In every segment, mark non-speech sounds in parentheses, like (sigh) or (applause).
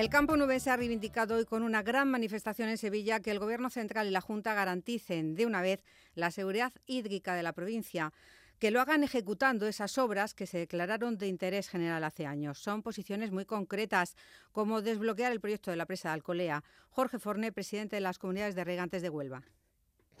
El campo se ha reivindicado hoy con una gran manifestación en Sevilla que el Gobierno central y la Junta garanticen de una vez la seguridad hídrica de la provincia que lo hagan ejecutando esas obras que se declararon de interés general hace años. Son posiciones muy concretas, como desbloquear el proyecto de la presa de Alcolea. Jorge Forné, presidente de las comunidades de regantes de Huelva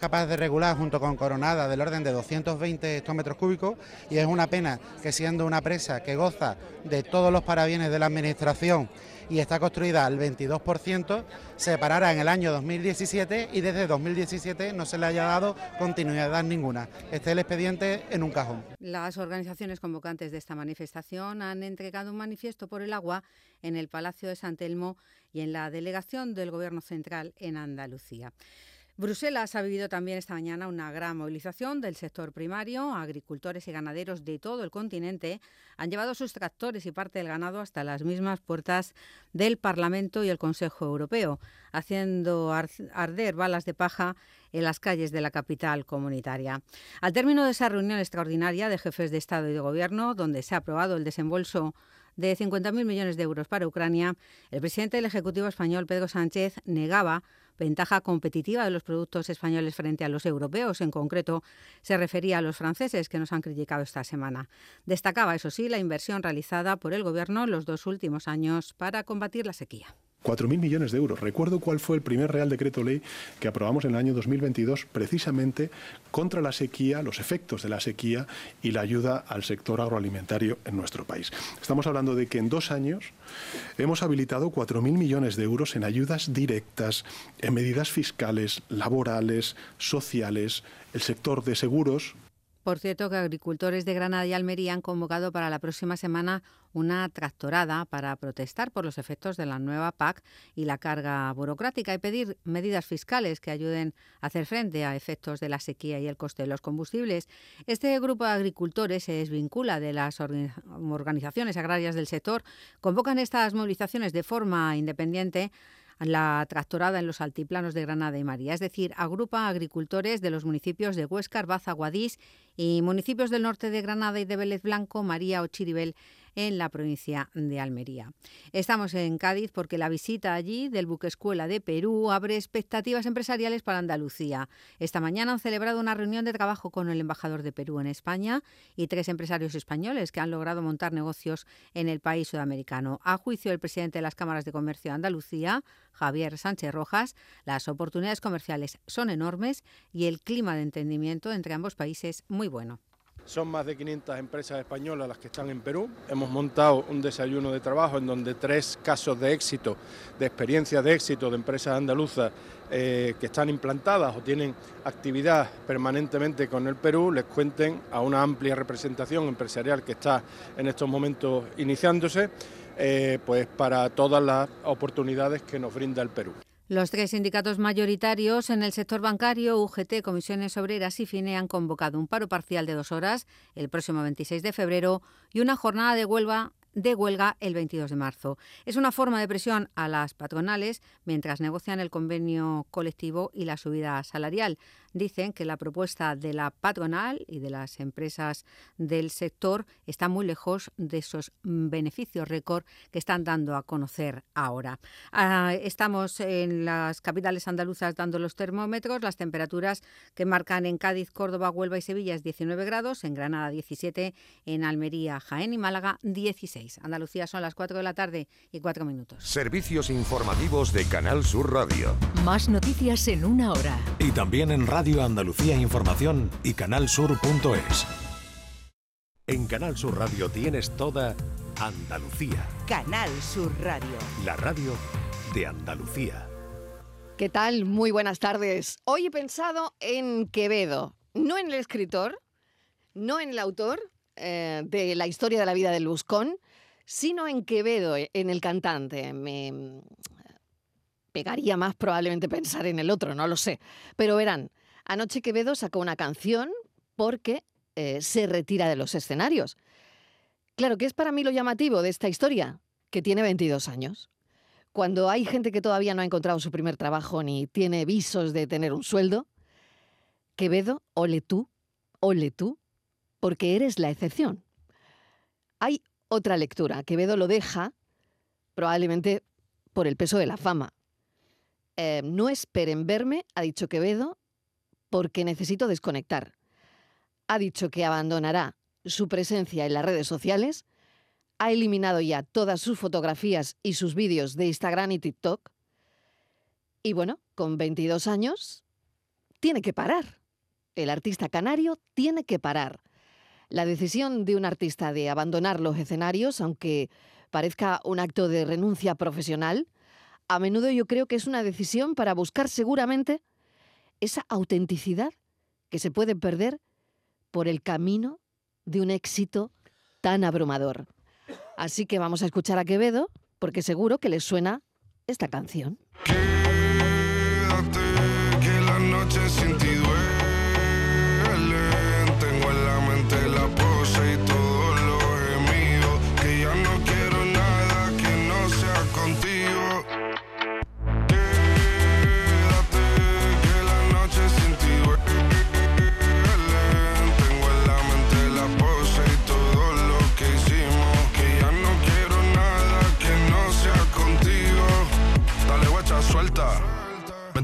capaz de regular junto con Coronada del orden de 220 hectómetros cúbicos y es una pena que siendo una presa que goza de todos los parabienes de la Administración y está construida al 22%, se parará en el año 2017 y desde 2017 no se le haya dado continuidad ninguna. Este el expediente en un cajón. Las organizaciones convocantes de esta manifestación han entregado un manifiesto por el agua en el Palacio de San Telmo y en la delegación del Gobierno Central en Andalucía. Bruselas ha vivido también esta mañana una gran movilización del sector primario. Agricultores y ganaderos de todo el continente han llevado sus tractores y parte del ganado hasta las mismas puertas del Parlamento y el Consejo Europeo, haciendo arder balas de paja en las calles de la capital comunitaria. Al término de esa reunión extraordinaria de jefes de Estado y de Gobierno, donde se ha aprobado el desembolso de 50.000 millones de euros para Ucrania, el presidente del Ejecutivo español, Pedro Sánchez, negaba ventaja competitiva de los productos españoles frente a los europeos. En concreto, se refería a los franceses que nos han criticado esta semana. Destacaba, eso sí, la inversión realizada por el Gobierno en los dos últimos años para combatir la sequía. 4.000 millones de euros. Recuerdo cuál fue el primer Real Decreto Ley que aprobamos en el año 2022 precisamente contra la sequía, los efectos de la sequía y la ayuda al sector agroalimentario en nuestro país. Estamos hablando de que en dos años hemos habilitado 4.000 millones de euros en ayudas directas, en medidas fiscales, laborales, sociales, el sector de seguros, por cierto, que agricultores de Granada y Almería han convocado para la próxima semana una tractorada para protestar por los efectos de la nueva PAC y la carga burocrática y pedir medidas fiscales que ayuden a hacer frente a efectos de la sequía y el coste de los combustibles. Este grupo de agricultores se desvincula de las organizaciones agrarias del sector, convocan estas movilizaciones de forma independiente la tractorada en los altiplanos de Granada y María, es decir, agrupa agricultores de los municipios de Huescar, Baza, Guadix y municipios del norte de Granada y de Vélez Blanco, María o Chiribel en la provincia de Almería. Estamos en Cádiz porque la visita allí del buque escuela de Perú abre expectativas empresariales para Andalucía. Esta mañana han celebrado una reunión de trabajo con el embajador de Perú en España y tres empresarios españoles que han logrado montar negocios en el país sudamericano. A juicio del presidente de las cámaras de comercio de Andalucía, Javier Sánchez Rojas, las oportunidades comerciales son enormes y el clima de entendimiento entre ambos países muy bueno. Son más de 500 empresas españolas las que están en Perú. Hemos montado un desayuno de trabajo en donde tres casos de éxito, de experiencia de éxito de empresas andaluzas eh, que están implantadas o tienen actividad permanentemente con el Perú, les cuenten a una amplia representación empresarial que está en estos momentos iniciándose, eh, pues para todas las oportunidades que nos brinda el Perú. Los tres sindicatos mayoritarios en el sector bancario, UGT, Comisiones Obreras y FINE han convocado un paro parcial de dos horas el próximo 26 de febrero y una jornada de huelga de huelga el 22 de marzo. Es una forma de presión a las patronales mientras negocian el convenio colectivo y la subida salarial. Dicen que la propuesta de la patronal y de las empresas del sector está muy lejos de esos beneficios récord que están dando a conocer ahora. Ah, estamos en las capitales andaluzas dando los termómetros, las temperaturas que marcan en Cádiz, Córdoba, Huelva y Sevilla es 19 grados, en Granada 17, en Almería, Jaén y Málaga 16. Andalucía son las 4 de la tarde y 4 minutos. Servicios informativos de Canal Sur Radio. Más noticias en una hora. Y también en Radio Andalucía Información y canalsur.es. En Canal Sur Radio tienes toda Andalucía. Canal Sur Radio. La radio de Andalucía. ¿Qué tal? Muy buenas tardes. Hoy he pensado en Quevedo, no en el escritor, no en el autor eh, de la historia de la vida del Buscón, sino en Quevedo, eh, en el cantante. Me mm, pegaría más probablemente pensar en el otro, no lo sé. Pero verán, Anoche Quevedo sacó una canción porque eh, se retira de los escenarios. Claro, ¿qué es para mí lo llamativo de esta historia? Que tiene 22 años. Cuando hay gente que todavía no ha encontrado su primer trabajo ni tiene visos de tener un sueldo, Quevedo, ole tú, ole tú, porque eres la excepción. Hay otra lectura. Quevedo lo deja probablemente por el peso de la fama. Eh, no esperen verme, ha dicho Quevedo, porque necesito desconectar. Ha dicho que abandonará su presencia en las redes sociales, ha eliminado ya todas sus fotografías y sus vídeos de Instagram y TikTok. Y bueno, con 22 años, tiene que parar. El artista canario tiene que parar. La decisión de un artista de abandonar los escenarios, aunque parezca un acto de renuncia profesional, a menudo yo creo que es una decisión para buscar seguramente esa autenticidad que se puede perder por el camino de un éxito tan abrumador. Así que vamos a escuchar a Quevedo, porque seguro que les suena esta canción.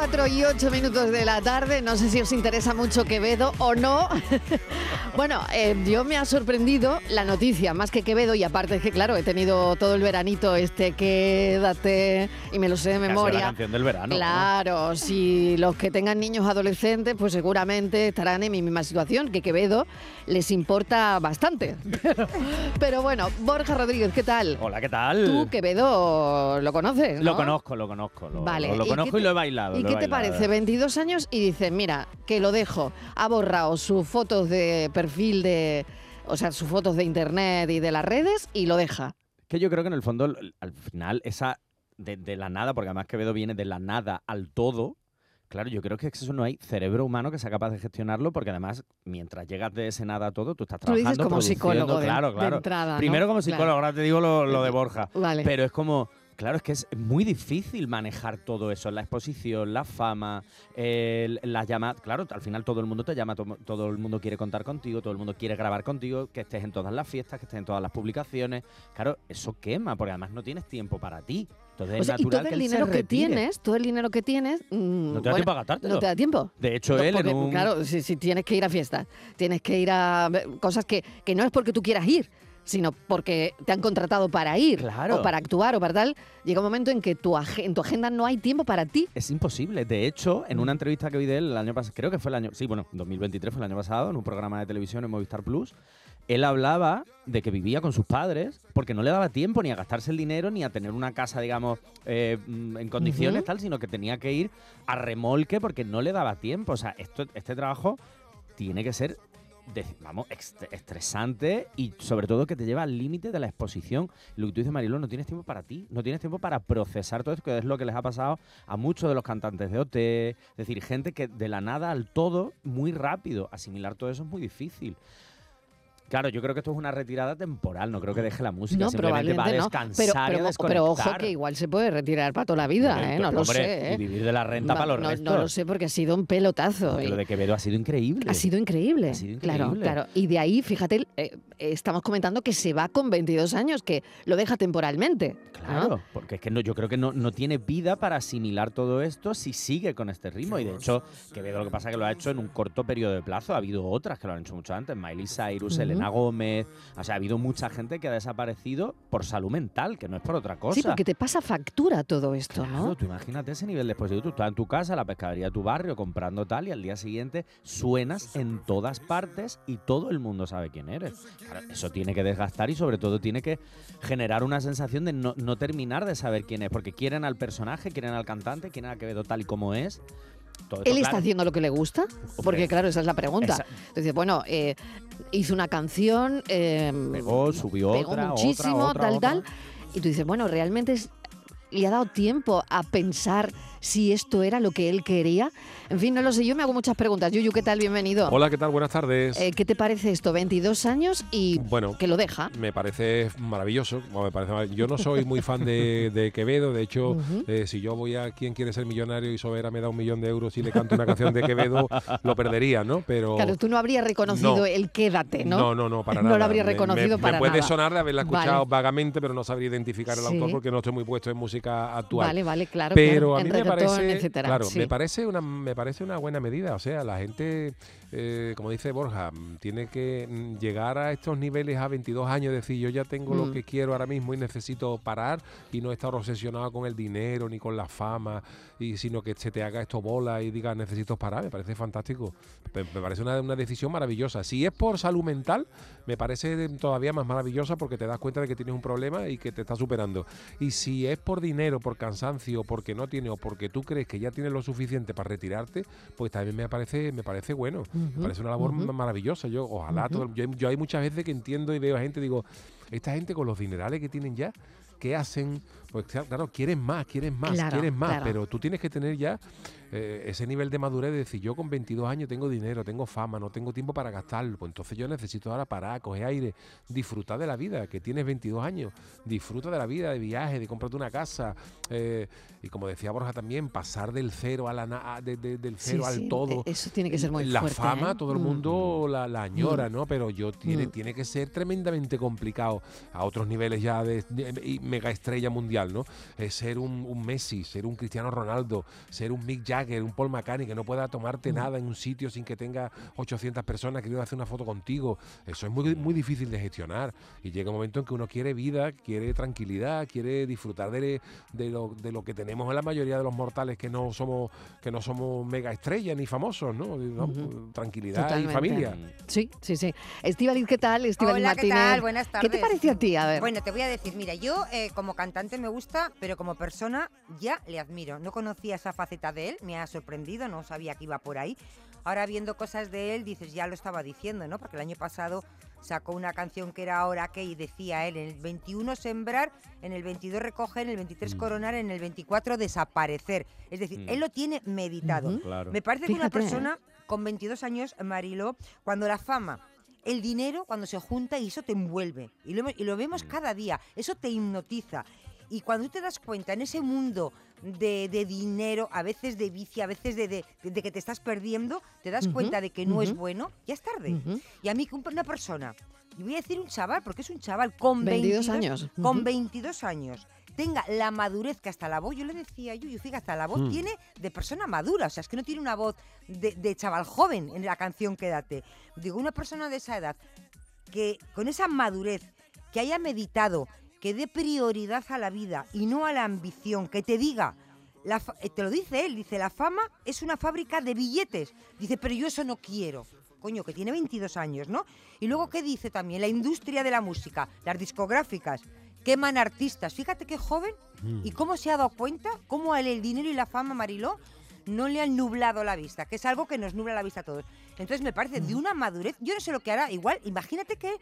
4 y 8 minutos de la tarde, no sé si os interesa mucho Quevedo o no. (laughs) bueno, eh, yo me ha sorprendido la noticia, más que Quevedo, y aparte es que, claro, he tenido todo el veranito este Quédate, y me lo sé de memoria. la canción del verano. Claro, si los que tengan niños adolescentes, pues seguramente estarán en mi misma situación, que Quevedo les importa bastante. (laughs) Pero, pero bueno, Borja Rodríguez, ¿qué tal? Hola, ¿qué tal? Tú Quevedo lo conoces, ¿no? Lo conozco, lo conozco. Lo, Vale, lo, lo ¿y conozco qué y lo he bailado. ¿Y qué te parece? 22 años y dices, mira, que lo dejo. Ha borrado sus fotos de perfil de... O sea, sus fotos de internet y de las redes y lo deja. Que yo creo que en el fondo, al final, esa de, de la nada, porque además Quevedo viene de la nada al todo. Claro, yo creo que eso no hay cerebro humano que sea capaz de gestionarlo, porque además, mientras llegas de ese nada a todo, tú estás Tú lo dices trabajando. como psicólogo de- claro, de claro. Primero como Claro. psicólogo, ahora te digo lo, lo de Borja. Vale. Pero es como, claro, es que es muy difícil manejar todo eso, la exposición, la fama, el- las llamadas. Claro, al final todo el mundo te llama, to- todo el mundo quiere contar contigo, todo el mundo quiere grabar contigo, que estés en todas las fiestas, que estés en todas las publicaciones. Claro, eso quema, porque además no tienes tiempo para ti. Entonces O es y natural todo que el dinero que tienes, todo el dinero que tienes... mm, No te da bueno, tiempo a gastártelo. No te da tiempo. De hecho, No, él porque, en un... Claro, si, si tienes que ir a fiestas, tienes que ir a cosas que, que no es porque tú quieras ir, sino porque te han contratado para ir, Claro. o para actuar, o para tal. Llega un momento en que tu en tu agenda no hay tiempo para ti. Es imposible. De hecho, en una entrevista que vi de él el año pasado, creo que fue el año, sí, bueno, 2023 fue el año pasado, en un programa de televisión en Movistar Plus, él hablaba de que vivía con sus padres porque no le daba tiempo ni a gastarse el dinero ni a tener una casa, digamos, eh, mm, en condiciones tal, sino que tenía que ir a remolque porque no le daba tiempo. O sea, esto, este trabajo tiene que ser de- vamos, estresante y sobre todo que te lleva al límite de la exposición. Lo que tú dices, Marilo, no tienes tiempo para ti, no tienes tiempo para procesar todo esto, que es lo que les ha pasado a muchos de los cantantes de OT, es decir, gente que de la nada al todo, muy rápido, asimilar todo eso es muy difícil. Claro, yo creo que esto es una retirada temporal, no creo que deje la música, No, simplemente va a probablemente no. Pero, descansar y a pero, pero ojo que igual se puede retirar para toda la vida, ¿eh? No lo hombre, sé. ¿eh? Y vivir de la renta Va- para los no, restos. no lo sé porque ha sido un pelotazo. Porque y- lo de Quevedo ha sido increíble. Ha sido increíble. Ha sido Claro, increíble. claro. Y de ahí, fíjate, eh, estamos comentando que se va con 22 años, que lo deja temporalmente. Claro, porque es que no, yo creo que no, no tiene vida para asimilar todo esto si sigue con este ritmo. Y de hecho, Quevedo lo que pasa es que lo ha hecho en un corto periodo de plazo. Ha habido otras que lo han hecho mucho antes. Miley Cyrus, Ujú. Gómez. O sea, ha habido mucha gente que ha desaparecido por salud mental, que no es por otra cosa. Sí, porque te pasa factura todo esto, Claro, ¿no? tú imagínate ese nivel de exposición. Tú estás en tu casa, la pescadería de tu barrio, comprando tal, y al día siguiente suenas en todas partes y todo el mundo sabe quién eres. Claro, eso tiene que desgastar y sobre todo tiene que generar una sensación de no, no terminar de saber quién es, porque quieren al personaje, quieren al cantante, quieren a Quevedo tal y como es. Todo esto, ¿Él está claro, haciendo lo que le gusta? Porque claro, esa es la pregunta. Esa- Entonces, bueno, eh, hizo una canción, eh, Pegó, subió pegó otra, muchísimo, otra, tal, otra. tal. Y tú dices, bueno, realmente es- le ha dado tiempo a pensar si esto era lo que él quería. En fin, no lo sé, yo me hago muchas preguntas. Yuyu, ¿qué tal? Bienvenido. Hola, ¿qué tal? Buenas tardes. Eh, ¿Qué te parece esto? 22 años y Bueno, que lo deja. me parece maravilloso. bueno, me parece yo no soy muy fan de, de Quevedo. De hecho, eh, si yo voy a quien quiere ser millonario y Sobera me da un millón de euros y le canto una canción de Quevedo, lo perdería, ¿no? Pero Claro, tú no habrías reconocido No. el quédate, ¿no? No, no, no, para No nada. lo habría reconocido me, para me puede nada. sonar de haberla escuchado Vale. vagamente, pero no sabría identificar el Sí. autor porque no estoy muy puesto en música actual. Vale, vale, claro. pero claro, a mí me reggaetón, parece, etcétera. claro, sí. me parece una me parece una buena medida. O sea, la gente, eh, como dice Borja, mm, tiene que mm, llegar a estos niveles a 22 años, decir yo ya tengo Mm. lo que quiero ahora mismo y necesito parar y no estar obsesionado con el dinero ni con la fama, y sino que se te haga esto bola y digas necesito parar. Me parece fantástico. Me, me parece una, una decisión maravillosa. Si es por salud mental, me parece todavía más maravillosa porque te das cuenta de que tienes un problema y que te está superando. Y si es por dinero, por cansancio, porque no tiene o porque tú crees que ya tienes lo suficiente para retirarte, pues también me parece, me parece bueno. Me parece una labor ma- maravillosa. Yo, ojalá, todo- yo, yo hay muchas veces que entiendo y veo a gente, digo, esta gente con los dinerales que tienen ya, ¿qué hacen? Pues cla- claro, quieren más, quieren más, Claro, quieren más, claro. pero tú tienes que tener ya eh, ese nivel de madurez de decir, yo con 22 años tengo dinero, tengo fama, no tengo tiempo para gastarlo, pues entonces yo necesito ahora parar, coger aire, disfrutar de la vida, que tienes 22 años, disfruta de la vida, de viaje, de comprarte una casa, eh, y como decía Borja también, pasar del cero a la na- de- de- del cero sí, al todo. e- Eso tiene que ser muy la fuerte. fama ¿eh? todo el Mm. mundo la, la añora, Mm. ¿no? Pero yo tiene, Mm. tiene que ser tremendamente complicado a otros niveles ya de, mega estrella mundial, ¿no? Eh, ser un, un Messi, ser un Cristiano Ronaldo, ser un Mick Jagger, un Paul McCartney que no pueda tomarte Mm. nada en un sitio sin que tenga 800 personas queriendo hacer una foto contigo. Eso es muy, muy difícil de gestionar. Y llega un momento en que uno quiere vida, quiere tranquilidad, quiere disfrutar de, de lo, de lo que tenemos en la mayoría de los mortales que no somos que no somos mega estrellas ni famosos, ¿no? Tranquilidad Totalmente. y familia. Sí, sí, sí. Estivaliz, ¿qué tal? Estivaliz Hola, ¿qué tal? Buenas ¿Qué tardes. te parece a ti? A ver. Bueno, te voy a decir, mira, yo eh, como cantante me gusta, pero como persona ya le admiro. No conocía esa faceta de él, me ha sorprendido, no sabía que iba por ahí. Ahora viendo cosas de él, dices, ya lo estaba diciendo, ¿no? Porque el año pasado sacó una canción que era Ahora que y decía él, en el 21 sembrar, en el 22 recoger, en el 23 Mm. coronar, en el 24 desaparecer. Es decir, Mm. él lo tiene meditado. Ujú. Claro. Me parece que una ¿eh? persona con 22 años, Marilo, cuando la fama, el dinero, cuando se junta y eso te envuelve. Y lo, hemos- y lo vemos Mm. cada día. Eso te hipnotiza. Y cuando tú te das cuenta en ese mundo de, de dinero, a veces de vicio, a veces de, de- de que te estás perdiendo, te das cuenta de que no es bueno, ya es tarde. Y a mí una persona, y voy a decir un chaval, porque es un chaval con 22 22, años. con Ujú. 22 años, tenga la madurez que hasta la voz, yo le decía a Yuyu, fíjate, hasta la voz Mm. tiene de persona madura, o sea, es que no tiene una voz de, de chaval joven en la canción Quédate. Digo, una persona de esa edad que con esa madurez, que haya meditado, que dé prioridad a la vida y no a la ambición, que te diga, la eh, te lo dice él, dice, la fama es una fábrica de billetes. Dice, pero yo eso no quiero. Coño, que tiene 22 años, ¿no? Y luego, ¿qué dice también? La industria de la música, las discográficas, queman artistas. Fíjate qué joven Mm. y cómo se ha dado cuenta, cómo el dinero y la fama, Mariló, no le han nublado la vista, que es algo que nos nubla la vista a todos. Entonces me parece de una madurez, yo no sé lo que hará, igual, imagínate que,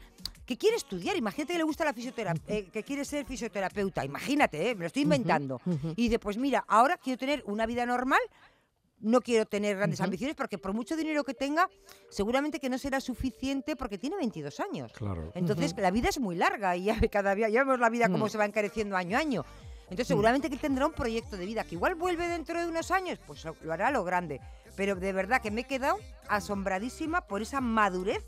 que quiere estudiar, imagínate que le gusta la fisioterapia, que quiere ser fisioterapeuta, imagínate, ¿eh? me lo estoy inventando. Y dice, pues mira, ahora quiero tener una vida normal, no quiero tener grandes ambiciones porque por mucho dinero que tenga, seguramente que no será suficiente porque tiene 22 años. Claro. Entonces, la vida es muy larga y ya cada día, ya vemos la vida cómo Mm. se va encareciendo año a año. Entonces, seguramente que él tendrá un proyecto de vida que igual vuelve dentro de unos años, pues lo, lo hará a lo grande. Pero de verdad que me he quedado asombradísima por esa madurez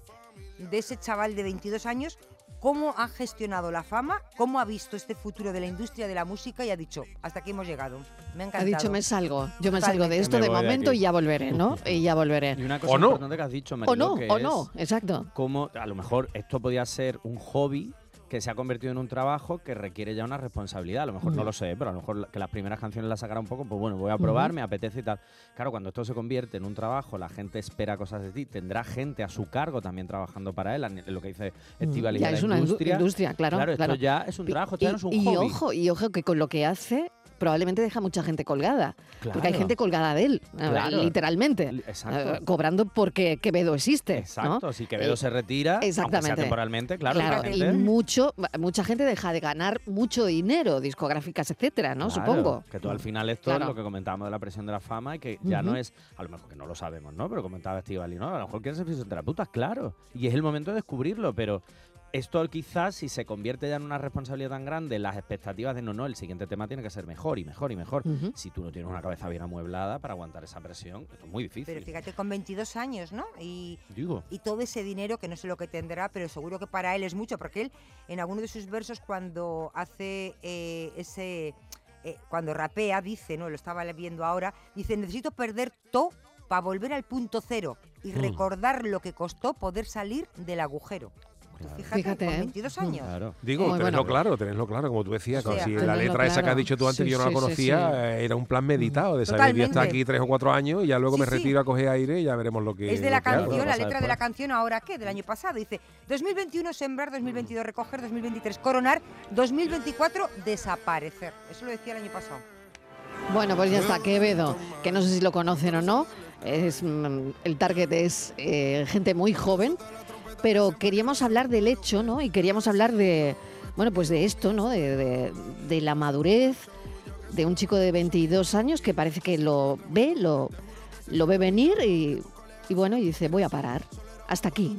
de ese chaval de 22 años, cómo ha gestionado la fama, cómo ha visto este futuro de la industria de la música y ha dicho, hasta aquí hemos llegado. Me ha Ha encantado. dicho, me salgo. Yo me salgo de esto Me de momento y ya volveré, ¿no? (laughs) Y ya volveré. Y una cosa O no. importante que has dicho, O Mariló, no, que o es no, exacto. cómo a lo mejor esto podía ser un hobby que se ha convertido en un trabajo que requiere ya una responsabilidad. A lo mejor no Ujú. lo sé, pero a lo mejor que las primeras canciones las sacara un poco, pues bueno, voy a probar, me apetece y tal. Claro, cuando esto se convierte en un trabajo, la gente espera cosas de ti, tendrá gente a su cargo también trabajando para él, en lo que dice Estival y Ya la es una indu- industria. industria, claro, Claro, esto claro. ya es un trabajo, esto ya no es un y, hobby. ojo, y ojo que con lo que hace probablemente deja mucha gente colgada. Porque hay Claro. gente colgada de él, eh, Claro. literalmente. Li- exacto. eh, cobrando porque Quevedo existe. ¿no? Exacto, si Quevedo Eh, se retira, aunque sea exactamente. temporalmente, claro, Claro, la y gente- mucho, mucha gente deja de ganar mucho dinero, discográficas, etcétera, ¿no? Claro, Supongo. Que tú al final esto Claro. es lo que comentábamos de la presión de la fama y que ya no es, a lo mejor que no lo sabemos, ¿no? Pero comentaba Estivali, ¿no? A lo mejor quieren ser fisioterapeutas, claro. Y es el momento de descubrirlo, pero esto quizás si se convierte ya en una responsabilidad tan grande, las expectativas de no, no, el siguiente tema tiene que ser mejor y mejor y mejor. Si tú no tienes una cabeza bien amueblada para aguantar esa presión, esto es muy difícil. Pero fíjate, con 22 años, ¿no? Y, Digo. y todo ese dinero, que no sé lo que tendrá, pero seguro que para él es mucho, porque él, en alguno de sus versos, cuando hace eh, ese. eh, cuando rapea, dice, ¿no? Lo estaba viendo ahora, dice: Necesito perder todo para volver al punto cero y Mm. recordar lo que costó poder salir del agujero. Tú Fíjate, Fíjate, con ¿eh? 22 años. Digo, Muy tenerlo bueno. claro, tenerlo claro, como tú decías, O como sea, si la letra esa que has dicho tú antes Sí, yo no la sí, conocía, sí. eh, era un plan meditado de saber, voy a estar Totalmente. aquí tres o cuatro años y ya luego Sí, me sí. retiro a coger aire y ya veremos lo que Es de la hago. canción, la letra de la canción, ¿ahora qué? Del año pasado. Dice, 2021 sembrar, 2022 recoger, 2023 coronar, 2024 desaparecer. Eso lo decía el año pasado. Bueno, pues ya está, Quevedo, que no sé si lo conocen o no. Es, mm, el target es eh, gente muy joven, pero queríamos hablar del hecho, ¿no? Y queríamos hablar de, bueno, pues de esto, ¿no? De, de- la madurez de un chico de 22 años que parece que lo ve, lo, lo ve venir y, y bueno, y dice, voy a parar. Hasta aquí.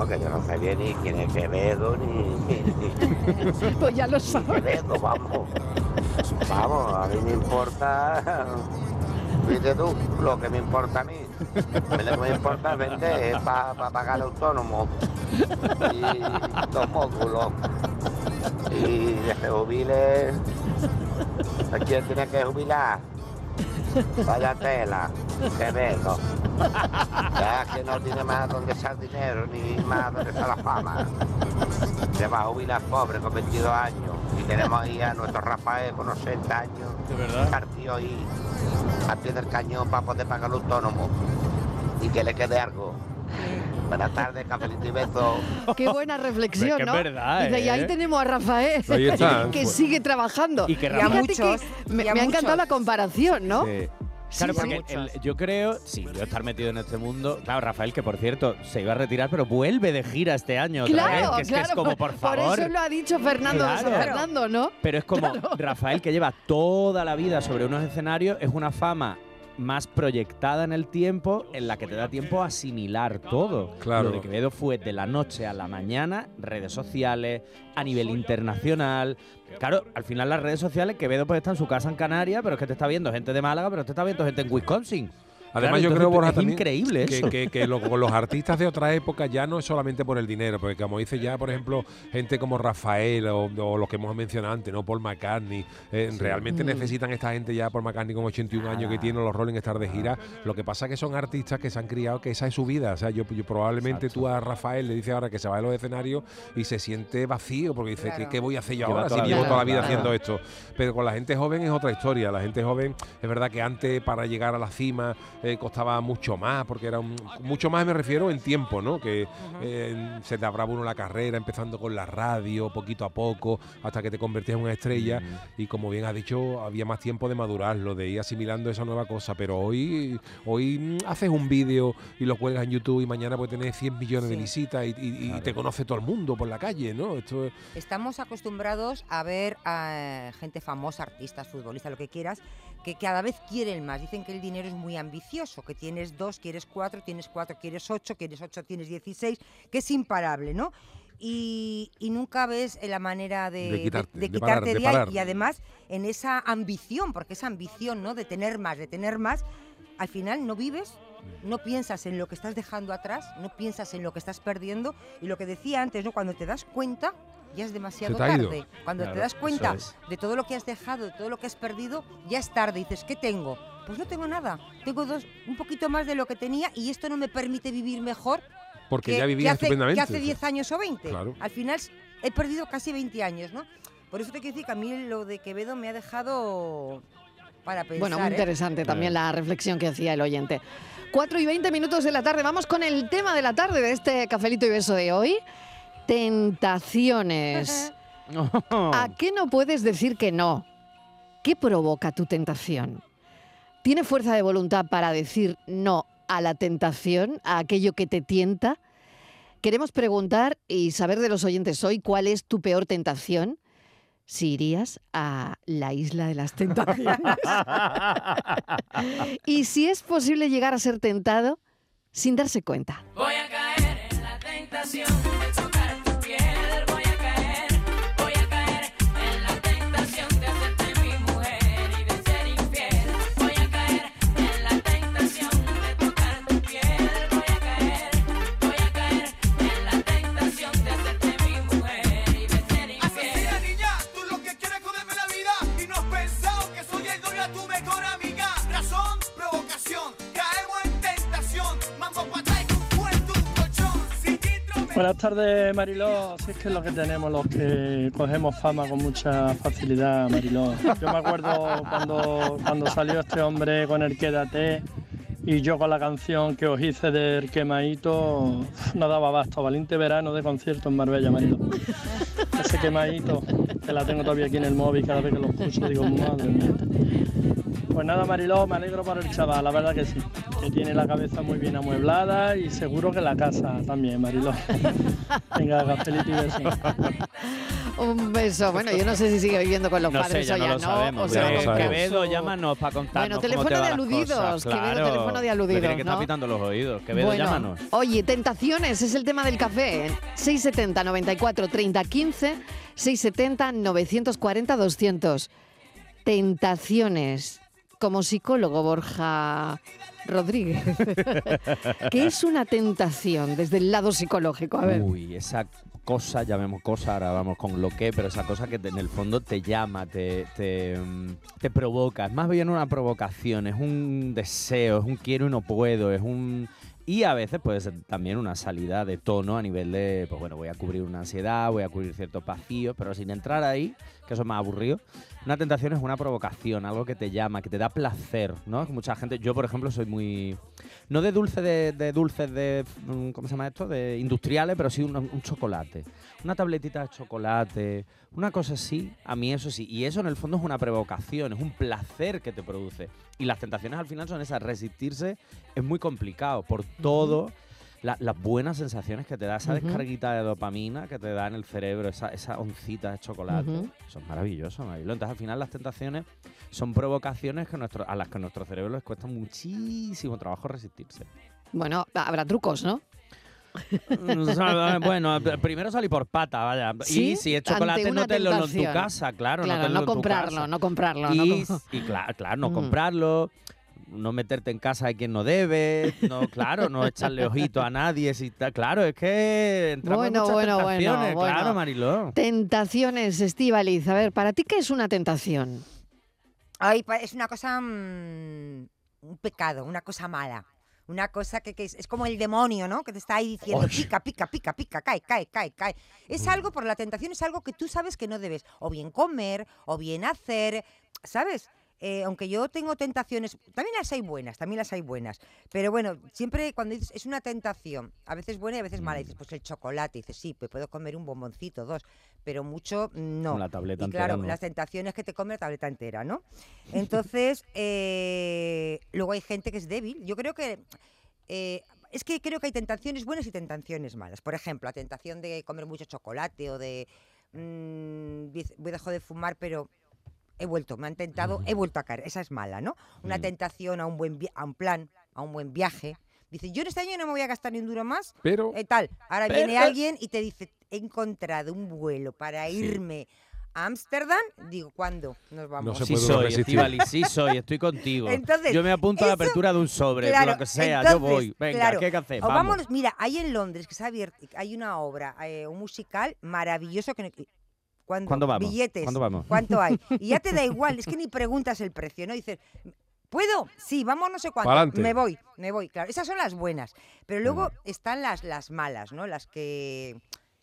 Vamos, que yo no sé bien ni quién es Quevedo, ni, (laughs) Pues ya lo sabes. Quevedo, vamos. Vamos, a mí me importa, (laughs) viste tú, lo que me importa a mí. A mí lo que me importa es vender para pagar el autónomo y los módulos. Y que se jubile. ¿A quién tiene que jubilar? Vaya tela, Quevedo. Ya que no tiene más donde echar dinero ni más donde echar la fama. Se va a jubilar pobre con 22 años. Y tenemos ahí a nuestro Rafael con 80 años. De verdad. Partido ahí al pie del cañón para poder pagar el autónomo. Y que le quede algo. Buenas tardes, cafelito y besos. (laughs) Qué buena reflexión, Es que es ¿no? verdad, Dice, y ahí ¿eh? tenemos a Rafael, Ahí está. (laughs) que sigue trabajando. Y que Fíjate Rafael- que muchos, me, y a me ha encantado muchos. la comparación, ¿no? Sí. Claro, sí. porque el- yo creo, sí, yo estar metido en este mundo. Claro, Rafael, que por cierto se iba a retirar, pero vuelve de gira este año otra vez. Claro, Que es, que claro. es como, por favor. eso lo ha dicho Fernando de San Claro. Fernando, ¿no? Pero es como Rafael, que lleva toda la vida sobre unos escenarios, es una fama más proyectada en el tiempo, en la que te da tiempo a asimilar todo. Claro. Lo de Quevedo fue de la noche a la mañana, redes sociales, a nivel internacional. Claro, al final las redes sociales, Quevedo puede estar en su casa en Canarias, pero es que te está viendo gente de Málaga, pero te está viendo gente en Wisconsin. Además, Claro, yo creo, Borja, es también increíble que, eso. que- que lo- los artistas de otra época ya no es solamente por el dinero, porque como dice ya, por ejemplo, gente como Rafael o, o los que hemos mencionado antes, ¿no? Paul McCartney, eh, realmente Mm. necesitan esta gente ya, Paul McCartney con 81 años que tiene los Rolling Stars de gira. Lo que pasa es que son artistas que se han criado, que esa es su vida. O sea, yo, yo probablemente tú a Rafael le dices ahora que se va de los escenarios y se siente vacío, porque dice, ¿qué, Claro. qué voy a hacer yo ahora? toda Si la llevo vida, toda la vida claro. haciendo esto. Pero con la gente joven es otra historia. La gente joven, es verdad que antes para llegar a la cima eh, costaba mucho más, porque era un- mucho más me refiero en tiempo, ¿no? Que eh, se te abraba uno la carrera, empezando con la radio, poquito a poco, hasta que te convertías en una estrella. Y como bien has dicho, había más tiempo de madurarlo, de ir asimilando esa nueva cosa. Pero hoy, hoy mm, haces un vídeo y lo cuelgas en YouTube y mañana puede tener 100 millones de visitas y, y- y te conoce todo el mundo por la calle, ¿no? Esto es- Estamos acostumbrados a ver a gente famosa, artistas, futbolistas, lo que quieras, que cada vez quieren más. Dicen que el dinero es muy ambicioso, que tienes dos, quieres cuatro, tienes cuatro, quieres ocho, quieres ocho, tienes dieciséis, que es imparable, ¿no? Y, y nunca ves la manera de, De quitarte, de de quitarte. Y además en esa ambición, porque esa ambición, ¿no? De tener más, de tener más, al final no vives, no piensas en lo que estás dejando atrás, no piensas en lo que estás perdiendo. Y lo que decía antes, ¿no? Cuando te das cuenta, ya es demasiado tarde. Cuando Claro, te das cuenta es. de todo lo que has dejado, de todo lo que has perdido, ya es tarde. Y dices, ¿qué tengo? Pues no tengo nada. Tengo dos, un poquito más de lo que tenía y esto no me permite vivir mejor. Porque que, ya que vivías hace, estupendamente. que hace 10 años o 20. Claro. Al final he perdido casi 20 años, ¿no? Por eso te quiero decir que a mí lo de Quevedo me ha dejado para pensar. Bueno, muy ¿eh? interesante también la reflexión que hacía el oyente. 4 y 20 minutos de la tarde. Vamos con el tema de la tarde de este cafelito y beso de hoy. Tentaciones. (laughs) ¿A qué no puedes decir que no? ¿Qué provoca tu tentación? ¿Tiene fuerza de voluntad para decir no a la tentación, a aquello que te tienta? Queremos preguntar y saber de los oyentes hoy cuál es tu peor tentación. Si irías a la isla de las tentaciones. (laughs) y si es posible llegar a ser tentado sin darse cuenta. Voy a caer en la tentación Buenas tardes, Mariló. Si es que es lo que tenemos los que cogemos fama con mucha facilidad, Mariló. Yo me acuerdo cuando, cuando salió este hombre con el Quédate y yo con la canción que os hice del quemadito, no daba abasto. Valiente verano de concierto en Marbella, Mariló. Ese quemadito, que la tengo todavía aquí en el móvil, cada vez que lo escucho digo, madre mía. Pues nada, Mariló, me alegro por el chaval, la verdad que sí. Que tiene la cabeza muy bien amueblada y seguro que la casa también, Mariló. (laughs) Venga, cafelito y beso. Un beso. Bueno, yo no sé si sigue viviendo con los No sé, padres ya o no ya lo no. sabemos. o sea, Quevedo, llámanos para contarnos Bueno, cómo teléfono te de aludidos, cosas. Quevedo, Claro. teléfono de Me aludidos, tiene que estar ¿no? pitando los oídos. Quevedo, Bueno, llámanos. Oye, tentaciones es el tema del café. 670 94 30 15, 670 940 200. Tentaciones. Como psicólogo, Borja Rodríguez. (laughs) ¿Qué es una tentación desde el lado psicológico? A ver. Uy, esa cosa, llamemos cosa, ahora vamos con lo que, pero esa cosa que te- en el fondo te llama, te, te, te provoca. Es más bien una provocación, es un deseo, es un quiero y no puedo, es un... Y a veces puede ser también una salida de tono a nivel de, pues bueno, voy a cubrir una ansiedad, voy a cubrir ciertos vacíos, pero sin entrar ahí, que eso es más aburrido. Una tentación es una provocación, algo que te llama, que te da placer, ¿no? Que mucha gente, yo por ejemplo soy muy, no de dulce de, de dulces de, mm, ¿cómo se llama esto? De industriales, pero sí un, un chocolate, una tabletita de chocolate, una cosa así, a mí eso sí, y eso en el fondo es una provocación, es un placer que te produce. Y las tentaciones al final son esas, resistirse es muy complicado por todo. La- las buenas sensaciones que te da esa descarguita de dopamina que te da en el cerebro, esa, esa oncita de chocolate. Ujú. Eso es maravilloso, Marilo. Entonces, al final, las tentaciones son provocaciones que nuestro, a las que a nuestro cerebro les cuesta muchísimo trabajo resistirse. Bueno, habrá trucos, ¿no? bueno, pr- (laughs) primero salí por pata, vaya. ¿Sí? Y si es chocolate, no te lo en tu casa, claro. Claro, no, te no comprarlo, no comprarlo, no Y, com- y claro, claro, no Mm. comprarlo, no meterte en casa de quien no debe, no, claro, no echarle ojito a nadie. Si está, claro, es que entramos en Bueno, muchas bueno, bueno, tentaciones, bueno. claro, Mariló. Tentaciones, Estíbaliz. A ver, ¿para ti qué es una tentación? Ay, es una cosa, mm, un pecado, una cosa mala. Una cosa que, que es, es como el demonio, ¿no? Que te está ahí diciendo, pica, pica, pica, pica, cae, cae, cae, cae. Es algo, por la tentación, es algo que tú sabes que no debes o bien comer, o bien hacer, ¿sabes? Eh, aunque yo tengo tentaciones, también las hay buenas, también las hay buenas, pero bueno, siempre cuando dices, es una tentación, a veces buena y a veces mala, Mm. dices, pues el chocolate, dices, sí, pues puedo comer un bomboncito, dos, pero mucho no. La tableta y entera claro, no. las tentaciones que te come la tableta entera, ¿no? Entonces, (laughs) eh, luego hay gente que es débil. Yo creo que eh, es que creo que hay tentaciones buenas y tentaciones malas. Por ejemplo, la tentación de comer mucho chocolate o de mm, a dejar de fumar, pero he vuelto, me han tentado, he vuelto a caer. Esa es mala, ¿no? Una Mm. tentación a un buen a un plan, a un buen viaje. Dice, yo en este año no me voy a gastar ni un duro más. Pero- eh, tal. Ahora pero- viene alguien y te dice, he encontrado un vuelo para Sí. irme a Ámsterdam. Digo, ¿cuándo nos vamos? se sí soy. Estivali, sí soy, estoy contigo. Entonces, yo me apunto a la apertura de un sobre, Claro, lo que sea, entonces, yo voy. Venga, claro, ¿qué hay que hacer? o Vamos. vámonos, mira, hay en Londres que se ha abierto, hay una obra, eh, un musical maravilloso que no- ¿Cuándo? ¿Cuándo vamos? Billetes. ¿Cuándo vamos? ¿Cuánto hay? (laughs) Y ya te da igual, es que ni preguntas el precio, ¿no? Dices, ¿puedo? Sí, vamos no sé cuánto. Pa'lante. Me voy, me voy, claro. Esas son las buenas. Pero luego Mm. están las, las malas, ¿no? Las que,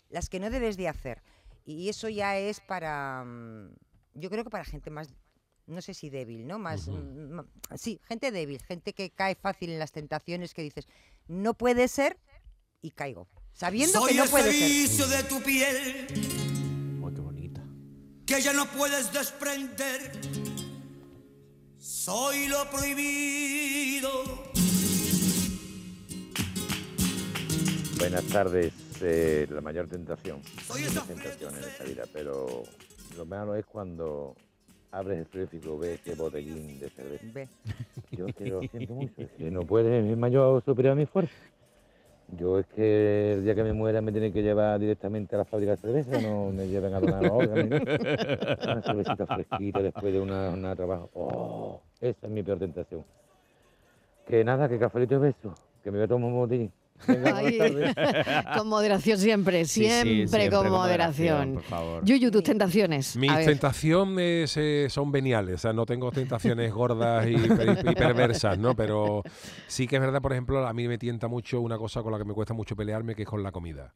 las que no debes de hacer. Y eso ya es para, mm, yo creo que para gente más, no sé si débil, ¿no? Más, mm, sí, gente débil, gente que cae fácil en las tentaciones que dices, no puede ser y caigo. Sabiendo Soy que no el puede ser. de tu piel Oh, qué. Que ya no puedes desprender. Soy lo prohibido. Buenas tardes. eh, la mayor tentación. Hay muchas tentaciones en esta vida, pero lo malo es cuando abres el frigorífico, ves que botellín de cerveza. Ve. Yo (laughs) es que lo siento mucho, es que no puede mi mayor superar mi fuerza. Yo es que el día que me muera me tienen que llevar directamente a la fábrica de cerveza, no me lleven a donar órganos. Una cervecita fresquita después de una jornada de trabajo. Oh, esa es mi peor tentación. Que nada, que cafelito y beso, que me voy a tomar un botellín. Venga, Ay, (laughs) con moderación siempre, Sí, sí, siempre, con con moderación, moderación. por favor. Yuyu, tus tentaciones. Mis tentaciones eh, son veniales, o sea, no tengo tentaciones gordas y perversas, ¿no? Pero sí que es verdad, por ejemplo, a mí me tienta mucho una cosa con la que me cuesta mucho pelearme, que es con la comida.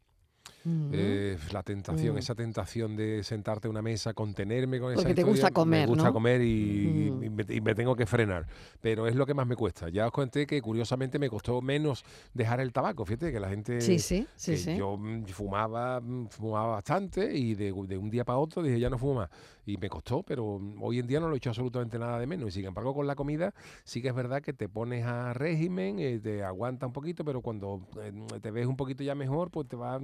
Eh, la tentación, Mm. esa tentación de sentarte a una mesa, contenerme con esa Porque te gusta comer, Me gusta ¿no? comer y, y me, y me tengo que frenar. Pero es lo que más me cuesta. Ya os conté que curiosamente me costó menos dejar el tabaco. Fíjate que la gente. Sí, sí, sí, sí. Yo mm, fumaba, mm, fumaba bastante y de, de un día para otro dije ya no fumo más. Y me costó, pero hoy en día no lo he hecho absolutamente nada de menos. Y sin embargo, con la comida sí que es verdad que te pones a régimen, eh, te aguanta un poquito, pero cuando eh, te ves un poquito ya mejor, pues te va.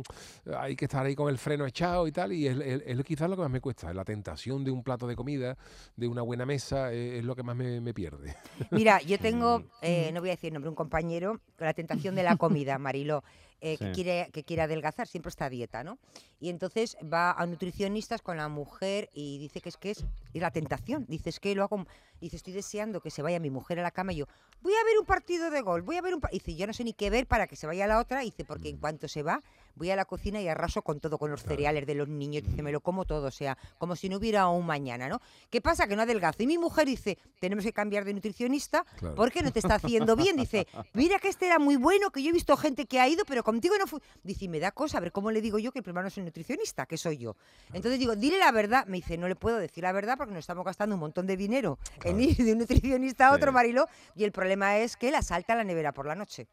Hay que estar ahí con el freno echado y tal. Y es, es- es quizás lo que más me cuesta. La tentación de un plato de comida, de una buena mesa, eh, es lo que más me, me pierde. Mira, yo (laughs) tengo, eh, no voy a decir nombre, un compañero con la tentación de la comida, Mariló, eh, que, quiere, que quiere adelgazar, siempre está a dieta, ¿no? Y entonces va a nutricionistas con la mujer y dice que es que es, es la tentación. Dice, es que lo hago, dice, estoy deseando que se vaya mi mujer a la cama y yo, voy a ver un partido de gol, voy a ver un partido. Dice, yo no sé ni qué ver para que se vaya a la otra. Dice, porque en cuanto se va, voy a la cocina y arraso con todo, con los cereales de los niños. Dice, me lo como todo, o sea, como si no hubiera un mañana, ¿no? ¿Qué pasa? Que no adelgazo. Y mi mujer dice, tenemos que cambiar de nutricionista Claro. porque no te está haciendo bien. Dice, (laughs) mira que este era muy bueno, que yo he visto gente que ha ido, pero contigo no fue. Dice, y me da cosa, a ver cómo le digo yo que el primero no es el nutricionista, que soy yo. Entonces digo, dile la verdad. Me dice, no le puedo decir la verdad porque nos estamos gastando un montón de dinero en ir de un nutricionista a otro, Sí. Marilo, y el problema es que la salta a la nevera por la noche.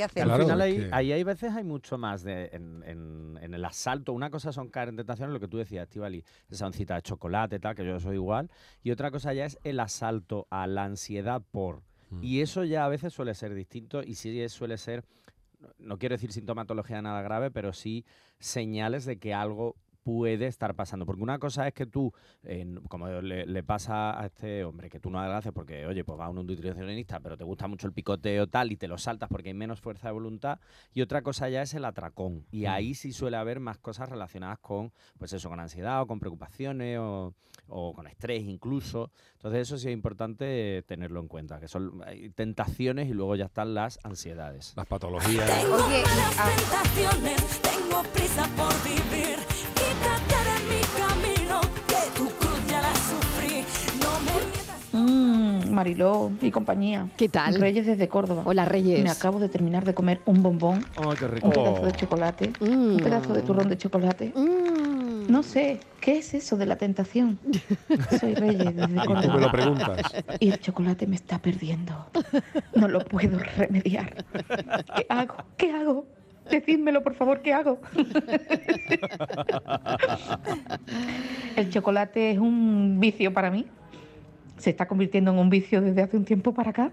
¿Qué hacemos? Al final ahí, que- ahí hay veces hay mucho más de, en, en- en el asalto. Una cosa son caer en tentaciones, lo que tú decías, Estivali, esa oncita de chocolate, tal, que yo soy igual. Y otra cosa ya es el asalto a la ansiedad por. Mm. Y eso ya a veces suele ser distinto y sí es- suele ser, no- no quiero decir sintomatología de nada grave, pero sí señales de que algo puede estar pasando. Porque una cosa es que tú, como le, le pasa a este hombre, que tú no adelgaces porque, oye, pues va a un nutricionista, pero te gusta mucho el picoteo tal y te lo saltas porque hay menos fuerza de voluntad. Y otra cosa ya es el atracón. Y ahí sí suele haber más cosas relacionadas con, pues eso, con ansiedad o con preocupaciones o, o con estrés incluso. Entonces eso sí es importante tenerlo en cuenta, que son hay tentaciones y luego ya están las ansiedades. Las patologías. Oye, ah, tentaciones, tengo prisa por vivir. Mariló y compañía. ¿Qué tal? Reyes desde Córdoba. Hola, Reyes. Me acabo de terminar de comer un bombón, ¡Oh, qué rico! un pedazo de chocolate, un Mm. pedazo de turrón de chocolate. Mm. No sé, ¿qué es eso de la tentación? (laughs) Soy Reyes desde Y tú Córdoba. me lo preguntas. Y el chocolate me está perdiendo. No lo puedo remediar. ¿Qué hago? ¿Qué hago? Decídmelo, por favor, ¿qué hago? (laughs) El chocolate es un vicio para mí. Se está convirtiendo en un vicio desde hace un tiempo para acá.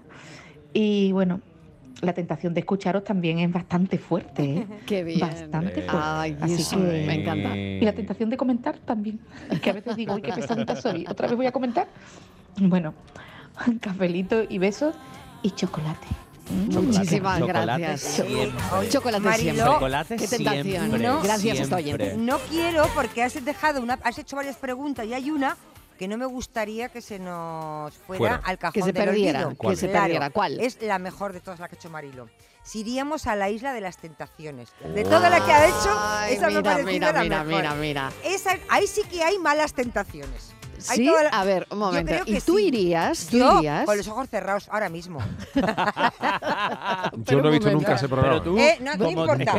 Y bueno, la tentación de escucharos también es bastante fuerte. ¿eh? (laughs) Qué bien. Bastante fuerte. Ay, Así eso que me encanta. Y la tentación de comentar también. Que a veces digo, uy, qué pesadita soy. ¿Otra vez voy a comentar? Bueno, (laughs) cafelito y besos y chocolate. Muchísimas chocolate gracias. siempre. Chocolate Mariló, siempre. Chocolate Qué tentación. siempre, ¿no? Gracias, siempre. oyente. No quiero porque has dejado una, has hecho varias preguntas y hay una que no me gustaría que se nos fuera, Fuera. al cajón Que se del perdiera, olvido. que se Claro, perdiera. ¿Cuál? Es la mejor de todas las que ha hecho Marilo. Si iríamos a la isla de las tentaciones. De todas las que ha hecho, Ay, esa me ha mira, parecido mira, la mira, mejor. mira, mira. Esa, ahí sí que hay malas tentaciones. Sí, la- a ver, un Yo momento. creo ¿Y que tú sí. irías? ¿Tú Yo, irías? con los ojos cerrados, ahora mismo. (laughs) Yo no he visto nunca ese programa. Pero tú, Eh, no, no importa.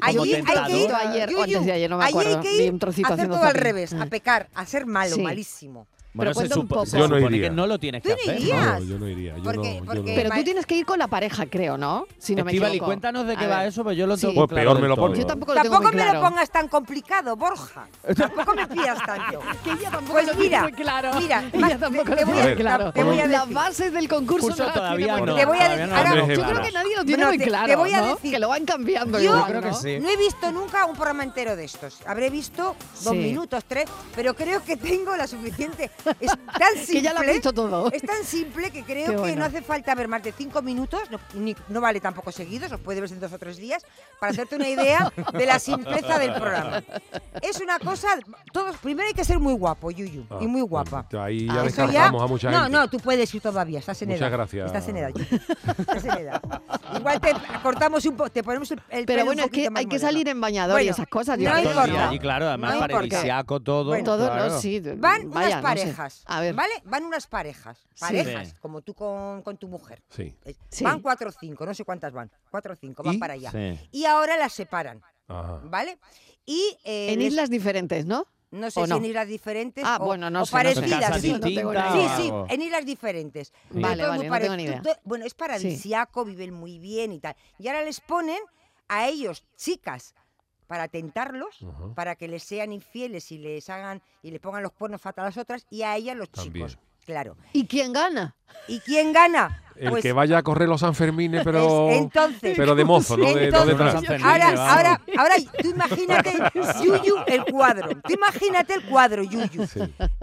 Allí hay que ir, ayer o Yuyu, antes de ayer, no me allí hay acuerdo. que Vi ir un trocito a hacer todo al revés, a Mm. pecar, a ser malo, Sí. malísimo. Bueno, Pero se, cuenta un poco. se Yo no iría. que no lo tienes Tú que no hacer, irías. ¿no? Yo no iría. Yo Porque- no, yo porque- no. Pero tú tienes que ir con la pareja, creo, ¿no? Si no me equivoco. cuéntanos de qué A va ver. eso, pues yo lo Sí. tengo Pues claro peor me lo pones. Yo tampoco lo tengo Tampoco muy me claro. lo pongas tan complicado, Borja. Tampoco me pidas tanto. (laughs) Que ella tampoco Pues lo mira, muy claro. mira, ella tampoco te- lo voy tiene a- claro. te voy a Las decir. bases del concurso, Curso no las todavía no. Te voy a decir- Yo Yo creo claro. que nadie lo tiene muy te- te claro, voy a decir- Que lo van cambiando Yo creo que ¿no? sí. No he visto nunca un programa entero de estos. Habré visto dos minutos, tres, pero creo que tengo la suficiente. Es tan simple. (laughs) Que ya lo has visto todo. Es tan simple que creo que no hace falta ver más de cinco minutos, no, ni- no vale tampoco seguidos, os puede ver en dos o tres días, para hacerte una idea de la simpleza del programa. Es una cosa, todos, primero hay que ser muy guapo, Yuyu, Ah, y muy guapa. bueno, ahí Ah, ya descartamos a mucha no, gente. No, tú puedes ir todavía, estás en Muchas edad. gracias. Estás en edad, Yuyu. Estás en edad. Igual te cortamos un poco, te ponemos el, el Pero bueno, es que hay que salir en bañador y esas cosas. no importa. Y allí, claro, además No todo. Bueno, Todo, claro. ¿no? Sí. Van vaya, unas no sé. Parejas, A ver. ¿vale? Van unas parejas, Sí. parejas, Sí. como tú con, con tu mujer. Sí. Sí. Van cuatro o cinco, no sé cuántas van, cuatro o cinco, van ¿Y? para allá. Sí. Y ahora las separan, Ajá. ¿vale? Y eh, En les- islas diferentes, ¿no? no sé ¿o si no? en islas diferentes Ah, o, bueno, no o sé, no sé. parecidas, sí. no distintas Sí, sí, algo. en islas diferentes. Vale, no tengo ni idea. Bueno, es paradisiaco, viven muy bien y tal. Y ahora les ponen a ellos, chicas, para tentarlos, para que les sean infieles y les hagan y le pongan los cuernos fatal a las otras, y a ellas los También. chicos. Claro. ¿Y quién gana? ¿Y quién gana? El Pues que vaya a correr los Sanfermines, pero. es- entonces, pero de mozo, no de, no de entonces, ahora, ahora, ahora, tú imagínate, (laughs) Yuyu, el cuadro. Tú imagínate el cuadro, Yuyu. Sí.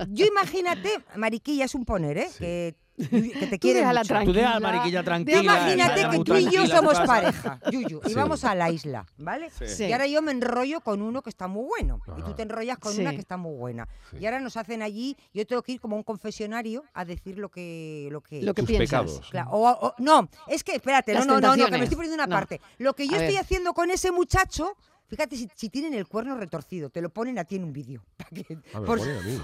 Yo imagínate, Mariquilla es un poner, ¿eh? Sí. Que, (laughs) que te Tú quiere déjala mucho. Tú deja a Tranquila. Mariquilla tranquila. Imagínate que tú y yo tranquila somos pareja, Yuyu, y vamos a la isla, ¿vale? Sí. Y ahora yo me enrollo con uno que está muy bueno, y tú Ajá. te enrollas con Sí. una que está muy buena. Sí. Y ahora nos hacen allí, yo tengo que ir como a un confesionario a decir lo que lo que Lo que Tus piensas. pecados. Claro, o- o- no, es que espérate, Las no, no, no, no, que me estoy poniendo una No. parte. Lo que yo A estoy ver. haciendo con ese muchacho, fíjate si, si tienen el cuerno retorcido, te lo ponen a ti en un vídeo. (laughs) Ah,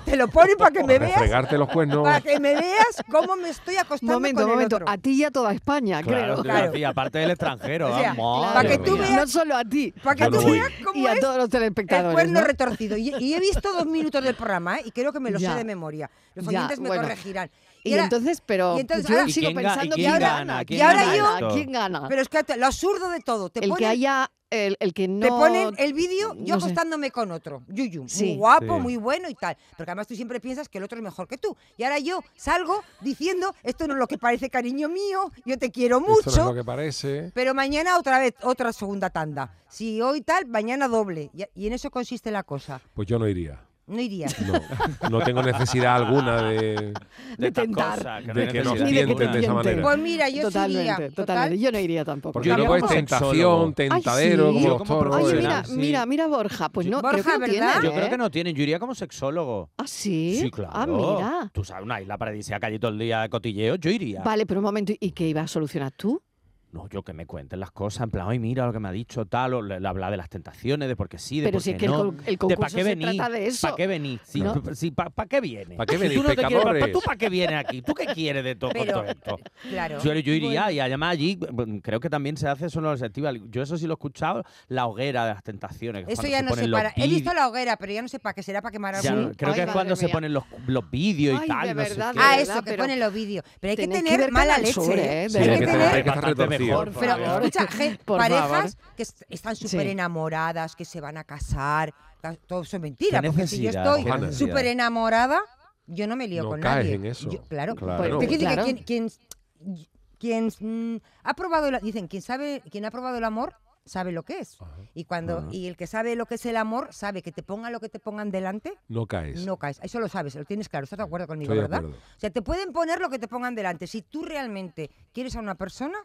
te lo ponen para que me veas, los cuernos. para que me veas cómo me estoy acostando Momento, con el momento. otro. A ti y a toda España, Claro, creo. Claro. Y aparte del extranjero. O sea, para que tú mía. veas- No solo a ti. Para que tú voy. veas cómo Y a es todos los el telespectadores. cuerno ¿no? retorcido. Y, y he visto dos minutos del programa, ¿eh? y creo que me lo Ya. sé de memoria. Los Ya, oyentes me bueno. corregirán. Y, entonces, pero y entonces yo ahora- ¿Y sigo quién pensando que quién ahora gana? ¿Quién y ahora gana yo- esto? ¿Quién gana? Pero es que lo absurdo de todo, te el que ponen- haya el, el que no Te ponen el vídeo yo no sé. acostándome con otro, Yuyu, Sí. muy guapo, Sí. muy bueno y tal. Porque además tú siempre piensas que el otro es mejor que tú. Y ahora yo salgo diciendo, esto no es lo que parece, cariño mío, yo te quiero Esto no es mucho. lo que parece. Pero mañana otra vez, otra segunda tanda. Si hoy tal, mañana doble. Y, y en eso consiste la cosa. Pues yo no iría. No irías. No, no tengo necesidad alguna de, (laughs) De tentar. cosas, de no que nos necesidad Ni de que te tienten de esa manera. Pues mira, yo sí Totalmente, iría. totalmente. Total. Yo no iría tampoco. Porque luego es tentación, tentadero, Ay, sí. como los toros. Oye, ¿eh? mira, Sí. mira, mira Borja, pues no, Borja, creo que no ¿verdad? tiene, Yo creo ¿eh? que no tienen. Yo iría como sexólogo. ¿Ah, sí? Sí, claro. Ah, mira. Tú sabes, una isla paradisíaca allí todo el día de cotilleo, yo iría. Vale, pero un momento, ¿y qué ibas a solucionar tú? No, yo que me cuenten las cosas, en plan, ay, mira lo que me ha dicho, tal, o le, le habla de las tentaciones, de porque sí, de Pero por si qué es que el no, el de para concurso qué se trata de eso. ¿Para qué venís? Sí, ¿No? sí, ¿Para qué vienes? ¿Pa' qué Si venís, tú no te quieres- pecadores? ¿Tú para qué vienes aquí? ¿Tú qué quieres de todo, Pero, todo esto? claro. Yo, yo iría Bueno. y además allí creo que también se hace eso en los festivales. Yo eso sí lo he escuchado, la hoguera de las tentaciones. Eso ya se no sé para. He visto la hoguera, pero ya no sé para qué será para quemar Ya, algún. creo que es cuando se ponen los, los vídeos Ay, y tal. de no sé verdad, de Ah, verdad, eso, que ponen los vídeos. Pero hay que tener mala leche. ¿eh? Hay que verdad. tener Retorcido. mejor. Pero favor. escucha, (laughs) Por parejas favor. que est- están súper enamoradas, que se van a casar, ca- todo eso es mentira. ¿Qué Porque si yo necesidad? estoy súper enamorada, yo no me lío No con caes nadie. en eso. Yo- claro. Claro. Pues claro. que quien, quien, quien, mm, ha probado, la- dicen, quien sabe, quien ha probado el amor sabe lo que es. Y cuando Ajá. y el que sabe lo que es el amor sabe que te pongan lo que te pongan delante, No caes. no caes. Eso lo sabes, lo tienes claro. ¿Estás de acuerdo conmigo, Estoy de verdad? acuerdo. O sea, te pueden poner lo que te pongan delante. Si tú realmente quieres a una persona,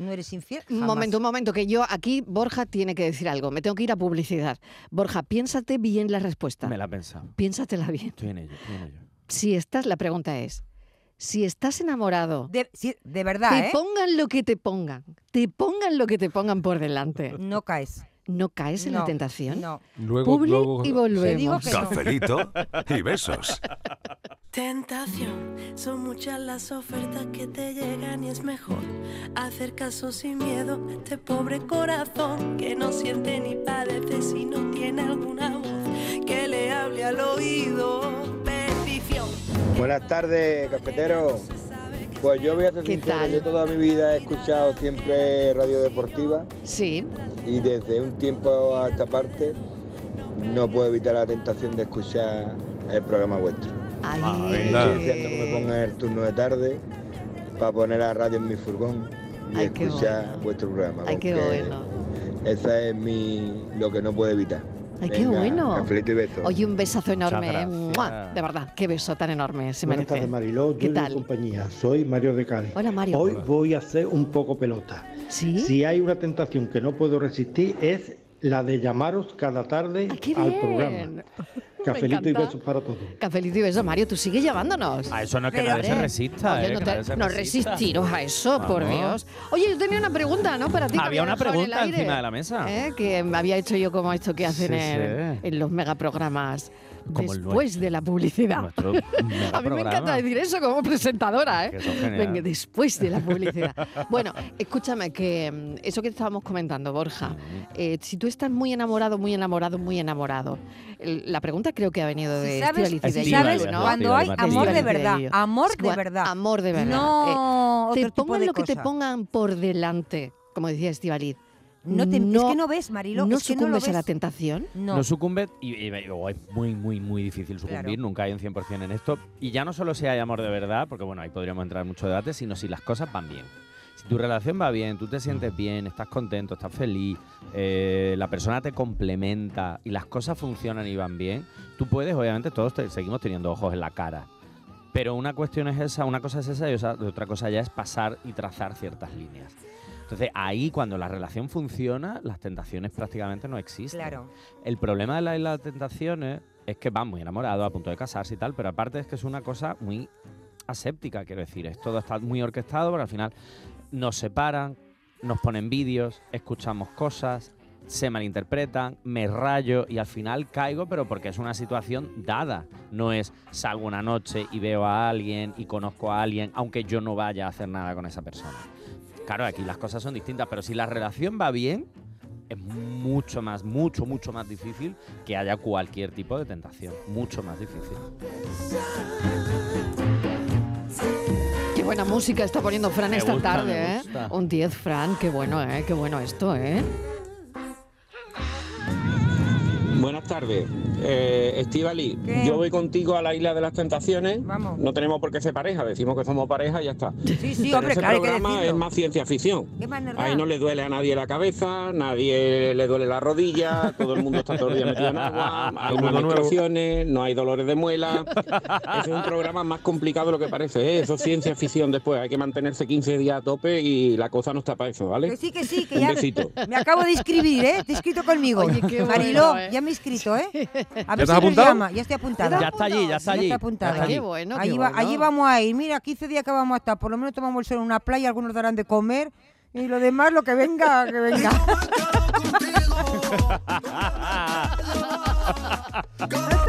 no eres infiel. Un momento, un momento, que yo aquí, Borja tiene que decir algo. Me tengo que ir a publicidad. Borja, piénsate bien la respuesta. Me la he pensado. Piénsatela bien. Estoy en ello, estoy en ello. Si estás, la pregunta es, si estás enamorado, de verdad, te ¿eh? pongan lo que te pongan, te pongan lo que te pongan por delante, No caes. ¿No caes en la No, tentación? No. Luego, Publi luego y Te digo volvemos. que no. Cafelito y besos. (laughs) Tentación, son muchas las ofertas que te llegan y es mejor hacer caso sin miedo a este pobre corazón que no siente ni padece si no tiene alguna voz que le hable al oído. Petición. Buenas tardes, cafetero. Pues yo voy a ser ¿Qué sincero, tal? yo toda mi vida he escuchado siempre radio deportiva Sí, y desde un tiempo a esta parte no puedo evitar la tentación de escuchar el programa vuestro. ahí. venga. Estoy deseando que me pongan el turno de tarde para poner la radio en mi furgón y Ay, qué escuchar bueno. vuestro programa. Ay, qué porque bueno. Esa es mi lo que no puedo evitar. Ay, qué Venga, bueno. cafelito y besos. Oye, un besazo enorme. ¿eh? De verdad, qué beso tan enorme se Buenas merece. tardes, Mariló. ¿Qué Yo de tal? compañía. Soy Mario de Cádiz. Hola, Mario. Hoy voy a hacer un poco pelota. ¿Sí? Si hay una tentación que no puedo resistir es la de llamaros cada tarde Ay, qué al bien. programa. Cafelito y besos para todos. Cafelito y beso, Mario, tú sigues llamándonos. A eso no es que nadie se resista. Oye, eh, no, que te- nadie se no resista. resistiros a eso, por. Dios. Oye, yo tenía una pregunta, ¿no? Para ti. Había una pregunta encima de la mesa. ¿eh? Que me había hecho yo como esto que hacen Sí, en, sí. en los megaprogramas. Como después de la publicidad. (laughs) A mí me encanta decir eso como presentadora, ¿eh? Venga, después de la (laughs) publicidad. bueno, escúchame, que mm, eso que estábamos comentando, Borja, eh, si tú estás muy enamorado, muy enamorado, muy enamorado, la pregunta creo que ha venido de Si sabes, y de sabes ¿no? cuando hay amor de verdad, amor de verdad. Amor de verdad. No Eh, otro te tipo pongan de lo que te pongan por delante, como decía Estivaliz. No te- es que no ves, Marilo, ¿No es que no lo sucumbes a la tentación? No. No sucumbe y, es muy, muy, muy difícil sucumbir. Claro. Nunca hay un 100% en esto. Y ya no solo si hay amor de verdad, porque bueno, ahí podríamos entrar en mucho debate, sino si las cosas van bien. Si tu relación va bien, tú te sientes bien, estás contento, estás feliz, eh, la persona te complementa y las cosas funcionan y van bien, tú puedes, obviamente, todos te- seguimos teniendo ojos en la cara. Pero una cuestión es esa, una cosa es esa y otra cosa ya es pasar y trazar ciertas líneas. Entonces ahí cuando la relación funciona, las tentaciones prácticamente no existen. Claro. El problema de la de tentaciones es que van muy enamorados, a punto de casarse y tal, pero aparte es que es una cosa muy aséptica, quiero decir, es todo está muy orquestado, pero al final nos separan, nos ponen vídeos, escuchamos cosas, se malinterpretan, me rayo y al final caigo, pero porque es una situación dada. No es salgo una noche y veo a alguien y conozco a alguien, aunque yo no vaya a hacer nada con esa persona. Claro, aquí las cosas son distintas, pero si la relación va bien, es mucho más, mucho, mucho más difícil que haya cualquier tipo de tentación. Mucho más difícil. Qué buena música está poniendo Fran Me esta gusta, tarde, me ¿eh? gusta. Un 10, Fran, qué bueno, ¿eh? Qué bueno esto, ¿eh? Buenas tardes. Eh, Estivali, yo voy contigo a la isla de las tentaciones. Vamos. No tenemos por qué ser pareja, decimos que somos pareja y ya está. Sí, sí, Pero hombre, ese claro, hay que programa es más ciencia ficción. Ahí no le duele a nadie la cabeza, nadie le duele la rodilla, todo el mundo está todo el día metido en (laughs) agua, hay menstruaciones, no hay dolores de muela. Ese (laughs) es un programa más complicado de lo que parece, ¿eh? eso es ciencia ficción después, hay que mantenerse 15 días a tope y la cosa no está para eso, ¿vale? Que sí, que sí, que Un ya besito. me acabo de inscribir, ¿eh? Te he inscrito conmigo. Oye, qué Mariló, bueno, ¿eh? ya me he inscrito, ¿eh? A ver te si nos apuntado? llama. Ya estoy apuntada. Ya está allí, ya está allí. está apuntada. ya está Qué allí. bueno, qué Allí, va- bueno. allí vamos a ir. Mira, 15 días que vamos a estar. Por lo menos tomamos el sol en una playa, algunos darán de comer. Y lo demás, lo que venga, que venga. (laughs) (laughs)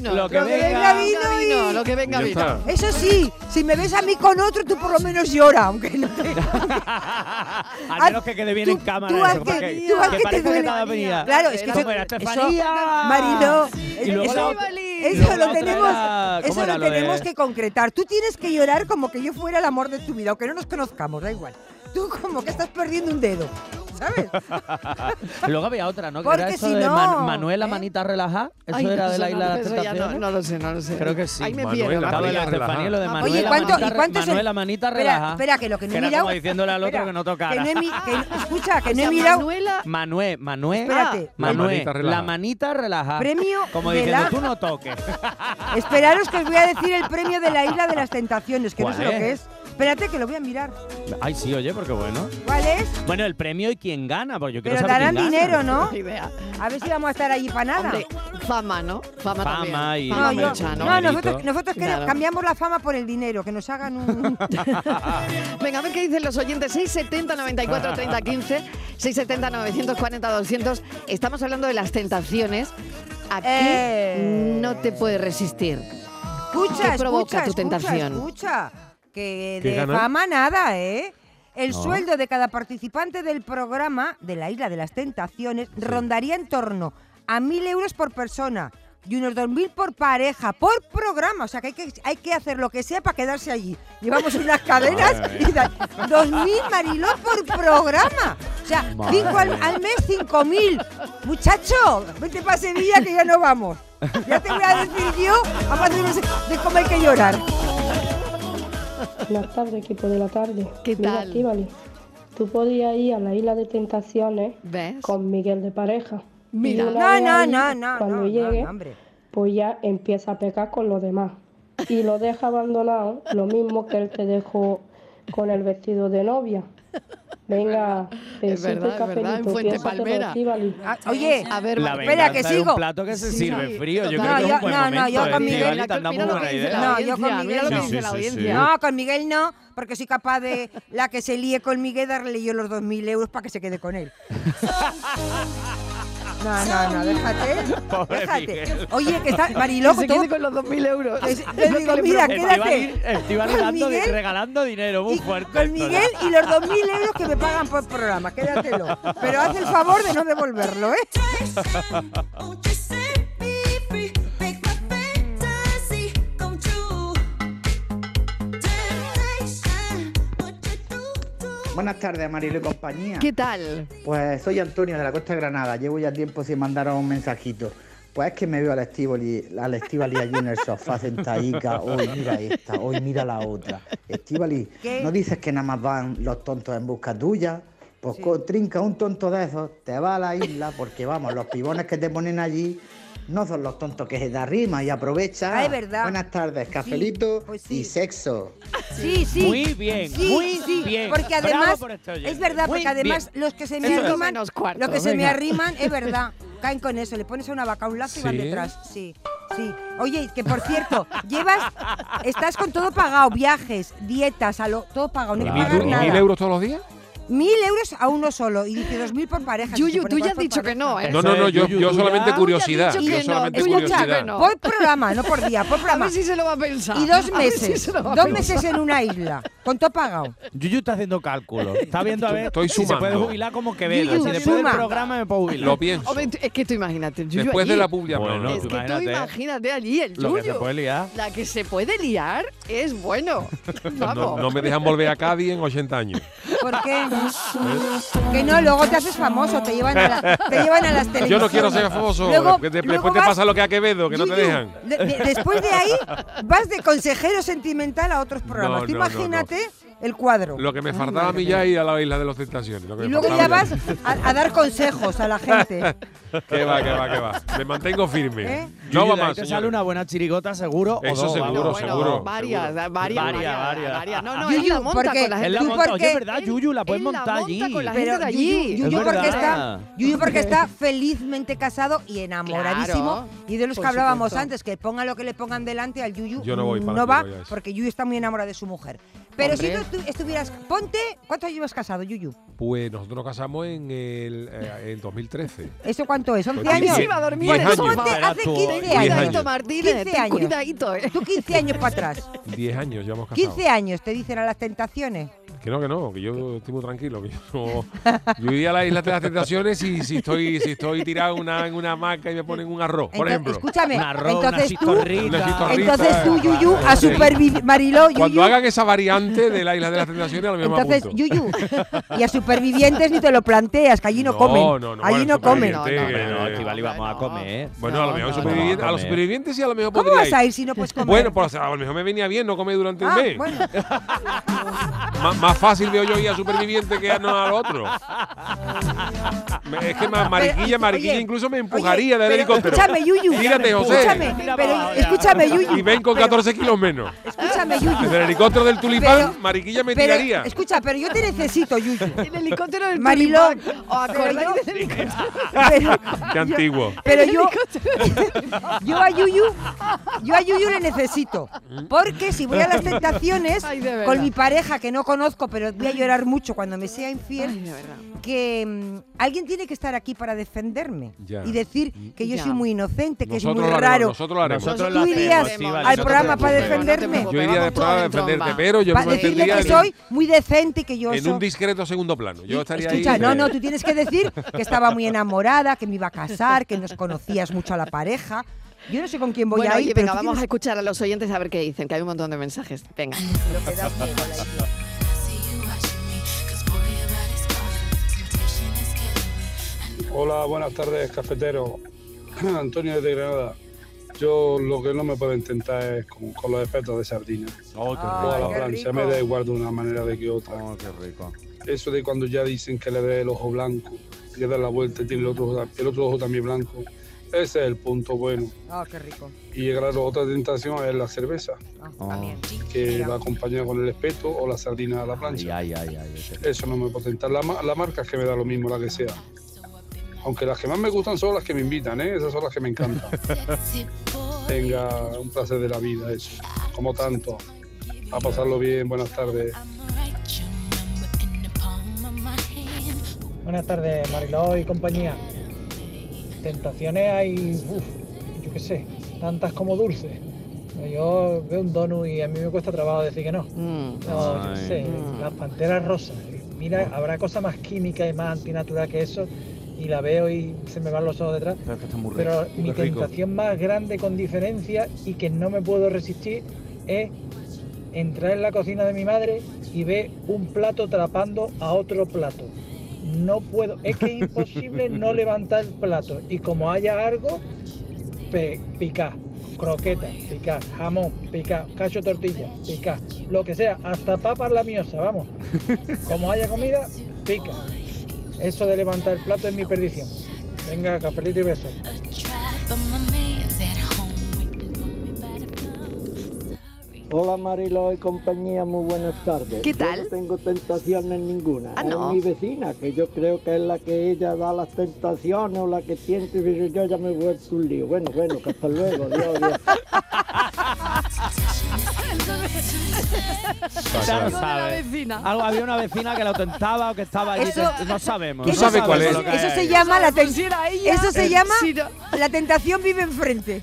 Lo que venga vino. Lo que venga vino y- Lo que venga vino. Eso sí, si me ves a mí con otro, tú por lo menos llora, aunque no te... (laughs) Al menos que quede bien en cámara. tú eso, que- tú que que te duele. Claro, es que ¿Cómo eso- era Estefanía? Mariló, Y luego eso, lo tenemos, era- ¿cómo eso lo de- tenemos que concretar. Tú tienes que llorar como que yo fuera el amor de tu vida, aunque no nos conozcamos, da igual. Tú como que estás perdiendo un dedo, ¿sabes? (laughs) Luego había otra, ¿no? Que Porque era eso si de no, Man- Manuela Manita Relaja. Eso Ay, era no, de la Isla no, de las Tentaciones. no lo sé, no lo sé. Creo que sí. Ahí me Manuela, pierdo. Estaba de la Manita Estefanía, Relaja. lo de Ah, Manuela Oye, ¿cuánto- Manita, y Re- cuánto es el- Manuela Manita Espera, Relaja. espera, que lo que no he mirado- como diciéndole al otro espera, que no tocara. Que no he mi- que no- escucha, que O no he mirado... Manuela, Manuel, Manuel. Espérate. Manuel, La manita relaja. la manita relaja. Premio Como diciendo, tú no toques. (laughs) Esperaros que os voy a decir el premio de la Isla de las Tentaciones, que no ¿Cuál sé lo que es. Espérate que lo voy a mirar. Ay, sí, oye, porque bueno. ¿Cuál es? Bueno, el premio y quién gana, porque yo quiero Pero saber darán quién gana. dinero, ¿no? (laughs) A ver si vamos a estar allí para nada. Hombre, fama, ¿no? Fama, Fama también. y- Fama No, yo- mucha, ¿no? no, nosotros, nosotros queremos- Claro. cambiamos la fama por el dinero, que nos hagan un... (laughs) Venga, a ver qué dicen los oyentes. 670 94 30 15, 670 940 200. Estamos hablando de las tentaciones. ¿A qué Eh. no te puedes resistir? Escucha, ¿Qué provoca escucha, tu escucha, tentación? Escucha, que ¿Qué de ganan? fama nada, ¿eh? El No. sueldo de cada participante del programa de la Isla de las Tentaciones rondaría en torno a mil euros por persona y unos dos mil por pareja, por programa. O sea que hay que, hay que hacer lo que sea para quedarse allí. Llevamos unas (laughs) cadenas Madre y da dos mil mariló por programa. O sea, Madre cinco al, al mes cinco mil. Muchacho, vete para Sevilla que ya no vamos. Ya te voy a decir yo, aparte de, de cómo hay que llorar. Buenas tardes, equipo de la tarde. ¿Qué Mira, tal? Estíbaliz, tú podías ir a la isla de tentaciones ¿Ves? con Miguel de pareja. Mira. No, no, no, no, Cuando no, llegue, no, pues ya empieza a pecar con los demás. Y lo deja abandonado, lo mismo que él te dejó con el vestido de novia. Venga, Es verdad, es verdad, en Fuente Palmera. Ah, oye, A ver, La Espera, que sigo. un plato que se Sí, sirve sí. frío. Yo No, creo que es yo- un buen no, no, momento. yo ¿eh, con Miguel- Mira muy buena idea. No, yo con Miguel mira lo que no. dice la Sí, sí, sí, audiencia. No, con Miguel no, porque soy capaz de la que se líe con Miguel darle yo los 2.000 euros para que se quede con él. (laughs) No, no, no, déjate. (laughs) Pobre déjate. Miguel. Oye, que está Mariló, se todo- quede con los 2.000 euros. lo digo, mira, quédate. Miguel- regalando dinero muy y- fuerte. con. Miguel y los 2.000 euros que me pagan por programa, quédatelo. Pero haz el favor de no devolverlo, ¿eh? Buenas tardes, Marilo y compañía. ¿Qué tal? Pues soy Antonio de la Costa de Granada. Llevo ya tiempo sin mandaros un mensajito. Pues es que me veo al Estivali, al Estivali allí en el sofá sentadica. Hoy mira esta, hoy mira la otra. Estivali, ¿Qué? ¿no dices que nada más van los tontos en busca tuya? Pues co- trinca un tonto de esos, te va a la isla, porque vamos, los pibones que te ponen allí no son los tontos que se da rima y aprovecha. Ah, es verdad. Buenas tardes, cafelito pues sí. y sexo. Sí, sí. Muy bien, Sí, muy sí, bien. Porque además, por este es verdad, Muy porque además bien. los que se me Eso arriman, cuarto, los que se me arriman, es (laughs) verdad, caen con eso. Le pones a una vaca un lazo y van detrás. Sí, sí. Oye, que por cierto, llevas, estás con todo pagado, viajes, dietas, a lo, todo pagado, no ¿Y hay que pagar nada. mil euros todos los días? Mil euros a uno solo y dice dos mil por pareja. Yuyu, tú ya has dicho que no, ¿eh? No, no, no, yo, solamente curiosidad. Yo solamente curiosidad. Por programa, no por día, por A programa. ver si se lo va a pensar. Y dos A meses, a dos meses en una isla, con todo pagado. Yuyu está haciendo cálculos. Está viendo a ver Estoy si se puede sumando. jubilar como Quevedo. Yuyu, si después suma. del programa me puedo jubilar. Lo pienso. Hombre, es que tú imagínate, Yuyu Después de la publi Bueno. Es que tú Imagínate. imagínate allí el Lo que se Yuyu. puede liar. La que se puede liar es bueno. No, Vamos. no me dejan volver a Cádiz en 80 años. ¿Por qué? Que no, luego te haces famoso, te llevan a, la- te llevan a las televisiones. Yo no quiero ser famoso. Luego- que de- luego después te pasa lo que a Quevedo, que no te dejan. de- de- después de ahí vas de consejero sentimental a otros programas. No, no, imagínate el cuadro. Lo que me faltaba a mí ya ir a la isla de los tentaciones. lo que Y luego ya vas a, a dar consejos a la gente. (laughs) Que va, que va, que va. Me mantengo firme. ¿Eh? No va más. te sale una buena chirigota seguro o Eso dos, seguro. Bueno, seguro, Varias, seguro. varias, Varias, varias, varias. No, no, Yuyu, él la monta porque- con la Él gente. la Tú monta. porque- Oye, ¿verdad, Yuyu? La puedes él la montar monta allí. con la gente Pero de allí. Yuyu, Yuyu Es porque está, Yuyu porque (laughs) está felizmente casado y enamoradísimo. Claro, y de los que por hablábamos supuesto. antes, que ponga lo que le pongan delante al Yuyu, Yo no voy para no que va, vayáis. porque Yuyu está muy enamorado de su mujer. Pero Hombre. siendo estu- estuvieras... Ponte... ¿Cuántos años llevas casado, Yuyu? Pues nosotros nos casamos en el eh, en 2013. ¿Eso cuánto es? ¿11 Pues años? diez- iba a dormir hace 15 Diez años. Cuidadito, Martínez, 15 ten años. cuidadito, ¿eh? Tú 15 años para atrás. 10 años llevamos casados. 15 años te dicen a las tentaciones. Que no, que no, que yo estoy muy tranquilo. Que yo, no- yo iría a la isla de las tentaciones y si estoy, si estoy tirado en una, en una hamaca y me ponen un arroz, por ejemplo. escúchame, Un arroz, una entonces tú, chistorrita. Una entonces tú, Yuyu, a supervivir, Mariló, Yuyu, Cuando hagan esa variante de la isla de las tentaciones, a lo mejor me entonces, apunto. Yuyu, y a supervivientes ni te lo planteas, que allí no, No, comen, no, no, allí bueno, no comen. no, eh, Estivali, vamos a comer. Bueno, a lo No, mejor no, superviviente- no, a los supervivientes sí a lo mejor ¿Cómo vas a ir si no puedes comer? Bueno, pues a lo mejor me venía bien no comer durante Ah, el mes. (laughs) más fácil veo yo ir a superviviente que a, no al otro. Es que más mariquilla, mariquilla oye, incluso me empujaría oye, del helicóptero. escúchame, Yuyu. Tírate, José. Escúchame, pero escúchame, Yuyu. Y ven con 14 kilos menos. Escúchame, Yuyu. Desde el helicóptero del tulipán, Pero- mariquilla me Pero, tiraría. escucha, pero yo te necesito, Yuyu. (laughs) El helicóptero del Mariló, tulipán. ¿Os acordáis del helicóptero? pero, Qué antiguo. pero yo, (laughs) yo a Yuyu, yo a Yuyu le necesito. Porque si voy a las tentaciones Ay, con mi pareja que no conozco, pero voy a llorar mucho cuando me sea infiel, Ay, verdad. que mm, alguien tiene que estar aquí para defenderme Ya. y decir que yo Ya. soy muy inocente, que Nosotros es muy raro. nosotros lo haremos. Nosotros Tú lo irías hacemos, Estivali, al no programa para defenderme. Yo iría Vamos programa a en defenderte, tromba. pero yo Para me decirle que soy muy decente y que yo en soy... un discreto segundo plano. Yo estaría Escucha, ahí. no, de- no, tú tienes que decir que estaba muy enamorada, que me iba a casar, que nos conocías mucho a la pareja. Yo no sé con quién voy Bueno, a ir, oye, pero venga, vamos a tienes- escuchar a los oyentes a ver qué dicen, que hay un montón de mensajes. Venga. lo que da miedo, la idea. Hola, buenas tardes, cafetero. (clears throat) Antonio de Granada. Yo lo que no me puedo intentar es con, con los efectos de sardina. Oh, qué o a la qué plancha, rico. me da igual de una manera de que otra. Oh, qué rico. Eso de cuando ya dicen que le dé el ojo blanco, le da la vuelta y tiene el otro, ojo- el otro ojo también blanco. Ese es el punto bueno. Ah, qué rico. Y claro, otra tentación es la cerveza, Ah, Oh. también. que Mira. va acompañada con el espeto o la sardina a la plancha. Ay, ay, ay, ay, ay. Eso no me puedo tentar. La, la marca es que me da lo mismo, la que sea. Aunque las que más me gustan son las que me invitan, ¿eh? Esas son las que me encantan. (laughs) Venga, un placer de la vida eso. Como tanto. A pasarlo bien, buenas tardes. Buenas tardes, Mariló y compañía. Tentaciones hay, uff, yo qué sé, tantas como dulces. Yo veo un donut y a mí me cuesta trabajo decir que no. Mm. No, yo qué sé, Mm. las panteras rosas. Mira, habrá cosa más química y más antinatural que eso. Y la veo y se me van los ojos detrás. Pero es que está muy rico. Pero mi rico. tentación más grande con diferencia y que no me puedo resistir es entrar en la cocina de mi madre y ver un plato trapando a otro plato. No puedo, es que es imposible no (laughs) levantar el plato y como haya algo, picar, croqueta, picar, jamón, picar, cacho tortilla, picar, lo que sea, hasta papas la miosa, vamos. (laughs) Como haya comida, pica. Eso de levantar el plato es mi perdición. Venga, cafelito y besos. Hola Marilo y compañía, muy buenas tardes. ¿Qué Yo tal? no tengo tentaciones ninguna. Ah, es ¿no? mi vecina, que yo creo que es la que ella da las tentaciones o la que tiene, pero yo ya me he vuelto un lío. Bueno, bueno, que hasta luego, Dios, Dios. (laughs) Ya Algo no de la sabe. vecina. Algo, había una vecina que lo tentaba o que estaba allí. Eso- no sabemos. ¿Tú no sabes cuál es? lo que Eso se llama la ten- era ella, Eso se llama no- la tentación vive enfrente.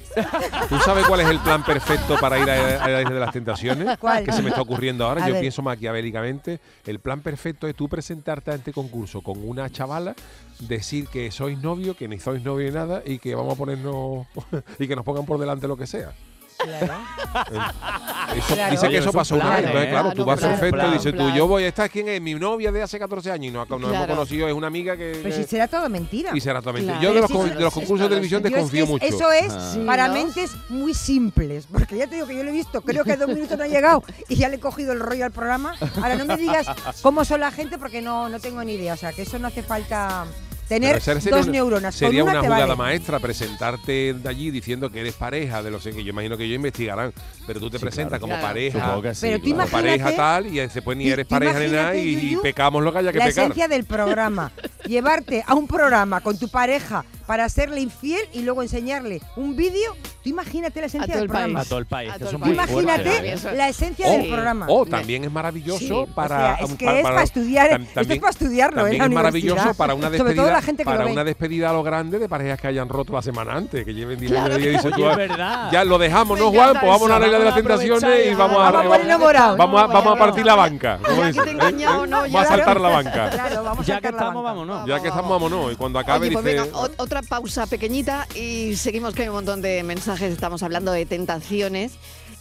¿Tú sabes cuál es el plan perfecto para ir a, a la isla de las tentaciones? ¿Cuál? Que se me está ocurriendo ahora. A Yo ver. pienso maquiavélicamente. El plan perfecto es tú presentarte a este concurso con una chavala, decir que sois novio, que ni sois novio ni nada y que vamos a ponernos (laughs) y que nos pongan por delante lo que sea. Eso- Claro. Dice Oye, que eso pasó una vez. Entonces, ¿eh? claro, Ah, tú no, vas perfecto dices tú, yo voy, esta es quién es mi novia de hace 14 años y nos, nos hemos conocido, es una amiga que... Pero si será todo mentira. y será totalmente. Claro. Yo de los, de concursos de televisión desconfío mucho. Eso es Sí, para mentes muy simples. Porque ya te digo que yo lo he visto, creo que dos (laughs) minutos no ha llegado y ya le he cogido el rollo al programa. Ahora no me digas (laughs) cómo son la gente porque no, no tengo ni idea. O sea, que eso no hace falta tener dos una- neuronas. Sería Con una, una jugada vale. maestra presentarte de allí diciendo que eres pareja de los que yo imagino que ellos investigarán, pero tú te Sí, presentas claro. como Claro. pareja, Supongo que sí, Pero tú como pareja tal y después ni eres pareja ni nada y, pecamos lo que haya que la pecar. esencia del programa. Llevarte a un programa con tu pareja para serle infiel y luego enseñarle un vídeo. Tú imagínate la esencia del programa. A todo el país. que todo son el muy país. Imagínate fuertes, ¿eh? la esencia O- del programa. O también es maravilloso Sí, o para. sea, es que es para estudiar, tam- esto es para estudiarlo, ¿eh? También la es maravilloso para una Sobre despedida. todo la gente que para una despedida a lo grande de parejas que hayan roto la semana antes, que lleven 10 Claro años y dicen. (laughs) Ya lo dejamos, ¿no, Me Juan? Pues vamos a la isla de las tentaciones y vamos a, Vamos a partir la banca. ¿eh? Vamos a saltar la banca. Claro, vamos a Ya que estamos, vámonos. Ya que estamos, vámonos. Y cuando acabe pues dice. venga, ot- otra pausa pequeñita y seguimos que hay un montón de mensajes. Estamos hablando de tentaciones.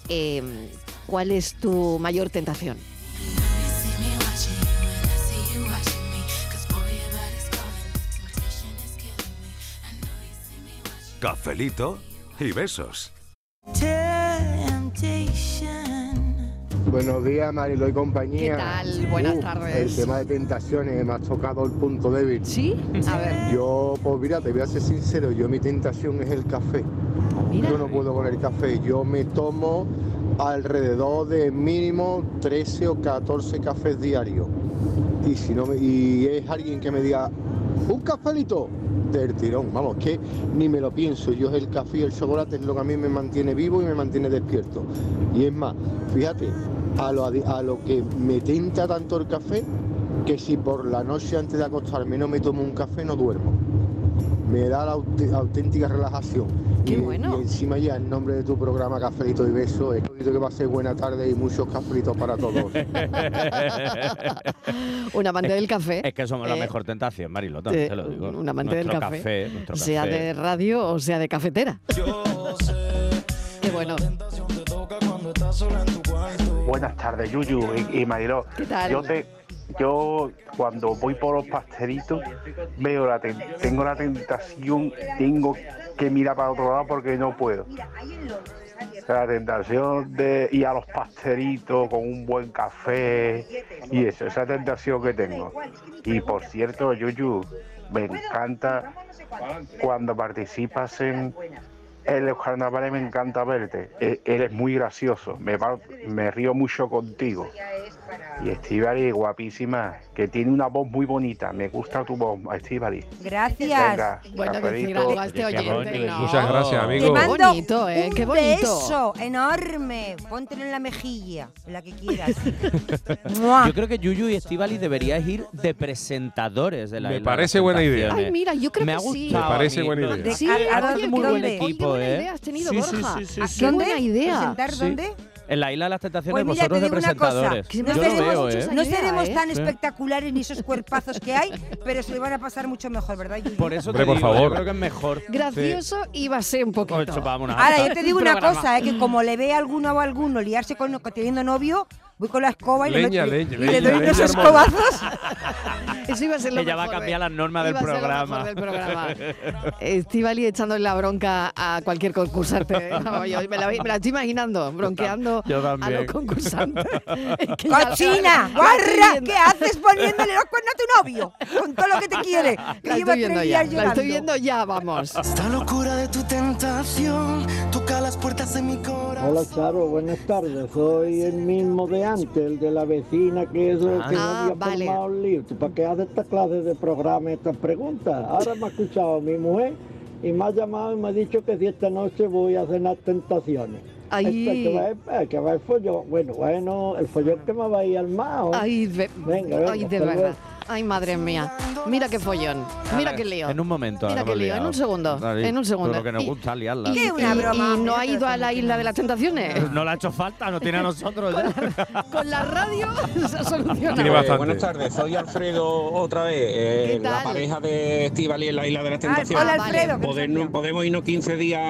Eh, ¿Cuál es tu mayor tentación? Cafelito y besos. Buenos días, Marilo y compañía. ¿Qué tal? Buenas Uf, tardes. El tema de tentaciones me ha tocado el punto débil. ¿Sí? A ver. Yo, pues mira, te voy a ser sincero, yo mi tentación es el café. Mira. Yo no puedo con el café, yo me tomo alrededor de mínimo 13 o 14 cafés diarios. Y si no me- y es alguien que me diga, un cafelito del tirón, vamos, que ni me lo pienso, yo el café y el chocolate es lo que a mí me mantiene vivo y me mantiene despierto. Y es más, fíjate, a lo, a lo que me tenta tanto el café, que si por la noche antes de acostarme no me tomo un café no duermo. Me da la aut- auténtica relajación. Qué y, bueno. y encima ya en nombre de tu programa Cafelito y Beso, espero que va a ser buena tarde y muchos cafelitos para todos. (laughs) Un amante del café. Es que somos la Eh, mejor tentación, Marilo, también eh, te lo digo. Un amante del café. nuestro sea café. de radio o sea de cafetera. Qué bueno. Buenas tardes, Yuyu y, y Mariló. ¿Qué tal? Yo, te, yo cuando voy por los pastelitos veo la ten- tengo la tentación, tengo que mirar para otro lado porque no puedo. La tentación de ir a los pastelitos con un buen café y eso, esa tentación que tengo. Y por cierto, Yuyu, me encanta cuando participas en, en los carnavales, me encanta verte. E- Eres muy gracioso, me, va- me río mucho contigo. Y Estivali, guapísima, que tiene una voz muy bonita. Me gusta tu voz, Estivali. Gracias. Venga, Bueno, a este oyente. ¿no? Muchas gracias, Te amigo. mando Qué bonito, ¿eh? un Qué bonito. beso enorme. Póntelo en la mejilla, la que quieras. (laughs) Yo creo que Yuyu y Estivali deberíais ir de presentadores de la Me parece buena idea. Ay, mira, yo creo Me que ha sí. gustado Me parece buena idea. Sí, ¿A- a oye, dónde- muy buen equipo, buena ¿eh? idea has tenido, Sí, sí, Borja. sí, sí, ¿A sí. qué ¿Dónde? buena idea? ¿Presentar Sí. dónde? En la Isla de las Tentaciones, Pues mira, te vosotros de digo una cosa. presentadores. No seremos, veo, muchos ¿eh? no seremos tan Sí. espectaculares ni esos (laughs) cuerpazos que hay, pero se lo van a pasar mucho mejor, ¿verdad? Yuyu? Por eso Hombre, te por digo, yo favor. creo que es mejor. Gracioso y va a ser un poquito. Ocho, vámonos. Ahora, yo te digo una Programa. cosa, ¿eh? que como le ve a alguno o a alguno liarse con teniendo novio, voy con la escoba y le, Leña, meto- leña, y le doy unos escobazos. (laughs) Eso iba a ser lo Ella va a mejor, cambiar ¿eh? las normas del programa. mejor del programa. Estivali echándole la bronca a cualquier concursante. (laughs) No, yo me, la, me la estoy imaginando, bronqueando Yo a los concursantes. (laughs) Es que ¡Cochina! ¡Guarra! ¿Qué haces poniéndole los cuernos a tu novio? Con todo lo que te quiere. Que La lleva estoy viendo ya, la estoy viendo ya, vamos. Esta locura de tu tentación toca las puertas de mi corazón. Hola Charo, buenas tardes. Soy el mismo de antes, el de la vecina que eso que no Ah, había vale. formado el lío. ¿Tú para qué haces esta clase de programa, estas preguntas? Ahora me ha escuchado mi mujer y me ha llamado y me ha dicho que si esta noche voy a cenar tentaciones. Que, va, eh, que va el follón. Bueno, bueno, el follón que me va a ir armado. Ay, de, Venga, venga, ay, de verdad. Ay, madre mía. Mira qué follón. Mira qué lío. En un momento. Mira qué lío, en un segundo, Ahí, en un segundo. Lo que nos Y- gusta liarla. Y, una broma, y no ha ido a la isla de las tentaciones. (laughs) No le ha hecho falta, no tiene a nosotros ya. Con la radio (laughs) se ha solucionado. buenas tardes, soy Alfredo otra vez, eh, ¿Qué la pareja de Estivali en la Isla de las Ah, Tentaciones. hola. Alfredo. Podemos, irnos 15 días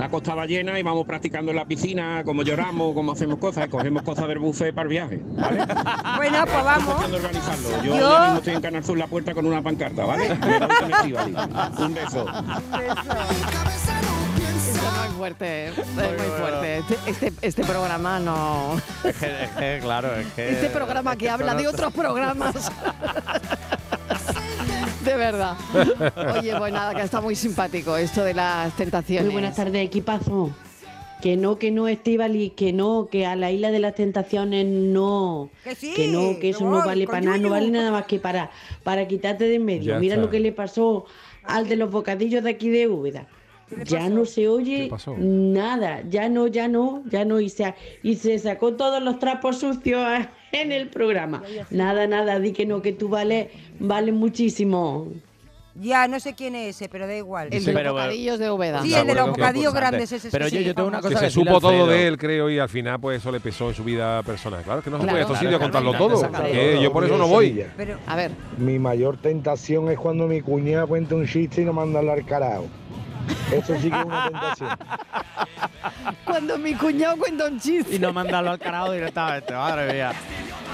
a Costa Ballena y vamos practicando en la piscina, como lloramos, como hacemos cosas, cogemos cosas del buffet para el viaje, ¿vale? (laughs) Bueno, pues vamos. Yo, Yo- mismo estoy en Canal Sur la puerta con una pancarta, ¿vale? (laughs) Un beso. Eso es muy fuerte, es muy fuerte. Este, este, este programa no. Es que, es que, claro, es que. Este programa es que habla no de otros programas. De verdad. Oye, pues nada, que está muy simpático esto de las tentaciones. Muy buenas tardes, equipazo. Que no, que no, Estivali, que no, que a la isla de las tentaciones no. Que sí, no, que eso no vale para nada, no vale nada más que para, para quitarte de en medio. Ya Mira está. lo que le pasó al de los bocadillos de aquí de Úbeda. Ya no se oye nada, ya no, ya no, ya no. Y se, y se sacó todos los trapos sucios (laughs) en el programa. Nada, nada, di que no, que tú vales vale muchísimo. Ya, no sé quién es ese, pero da igual. El de los bocadillos de Úbeda. Sí, el de los bocadillos grandes, ese Pero sí, yo- yo tengo una famoso. Que cosa se supo todo de él, creo, y al final pues eso le pesó en su vida personal. Claro que no se puede a estos claro, sitios contarlo claro, todo. yo por eso no voy. Pero, A ver, Mi mayor tentación es cuando mi cuñada cuenta un chiste y no mandarlo al carajo. Eso sí que es una tentación. cuando mi cuñado cuenta un chiste. Y no mandarlo al carajo directamente, madre mía.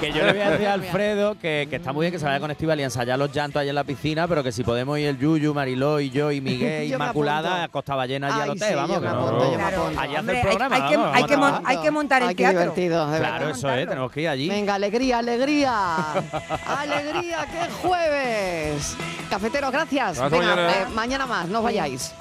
Que yo le voy a decir a Alfredo que, que está muy bien que se vaya con Estival y ensayar los llantos allá en la piscina, pero que si podemos ir el Yuyu, Mariló y yo y Miguel, Yo Inmaculada, a Costa Ballena allí al hotel, sí, vamos. yo me que apunto, no- yo me Claro, apunto. Allí hace hombre, el hay- programa. hay que- vamos, hay vamos que a mon- trabajar. hay que montar el Ay, qué teatro. divertido, de Claro, verdad. eso es, tenemos que ir allí. Venga, alegría, alegría. (laughs) alegría, que es jueves. Cafeteros, gracias. Venga, mañana. eh, mañana más, no os vayáis.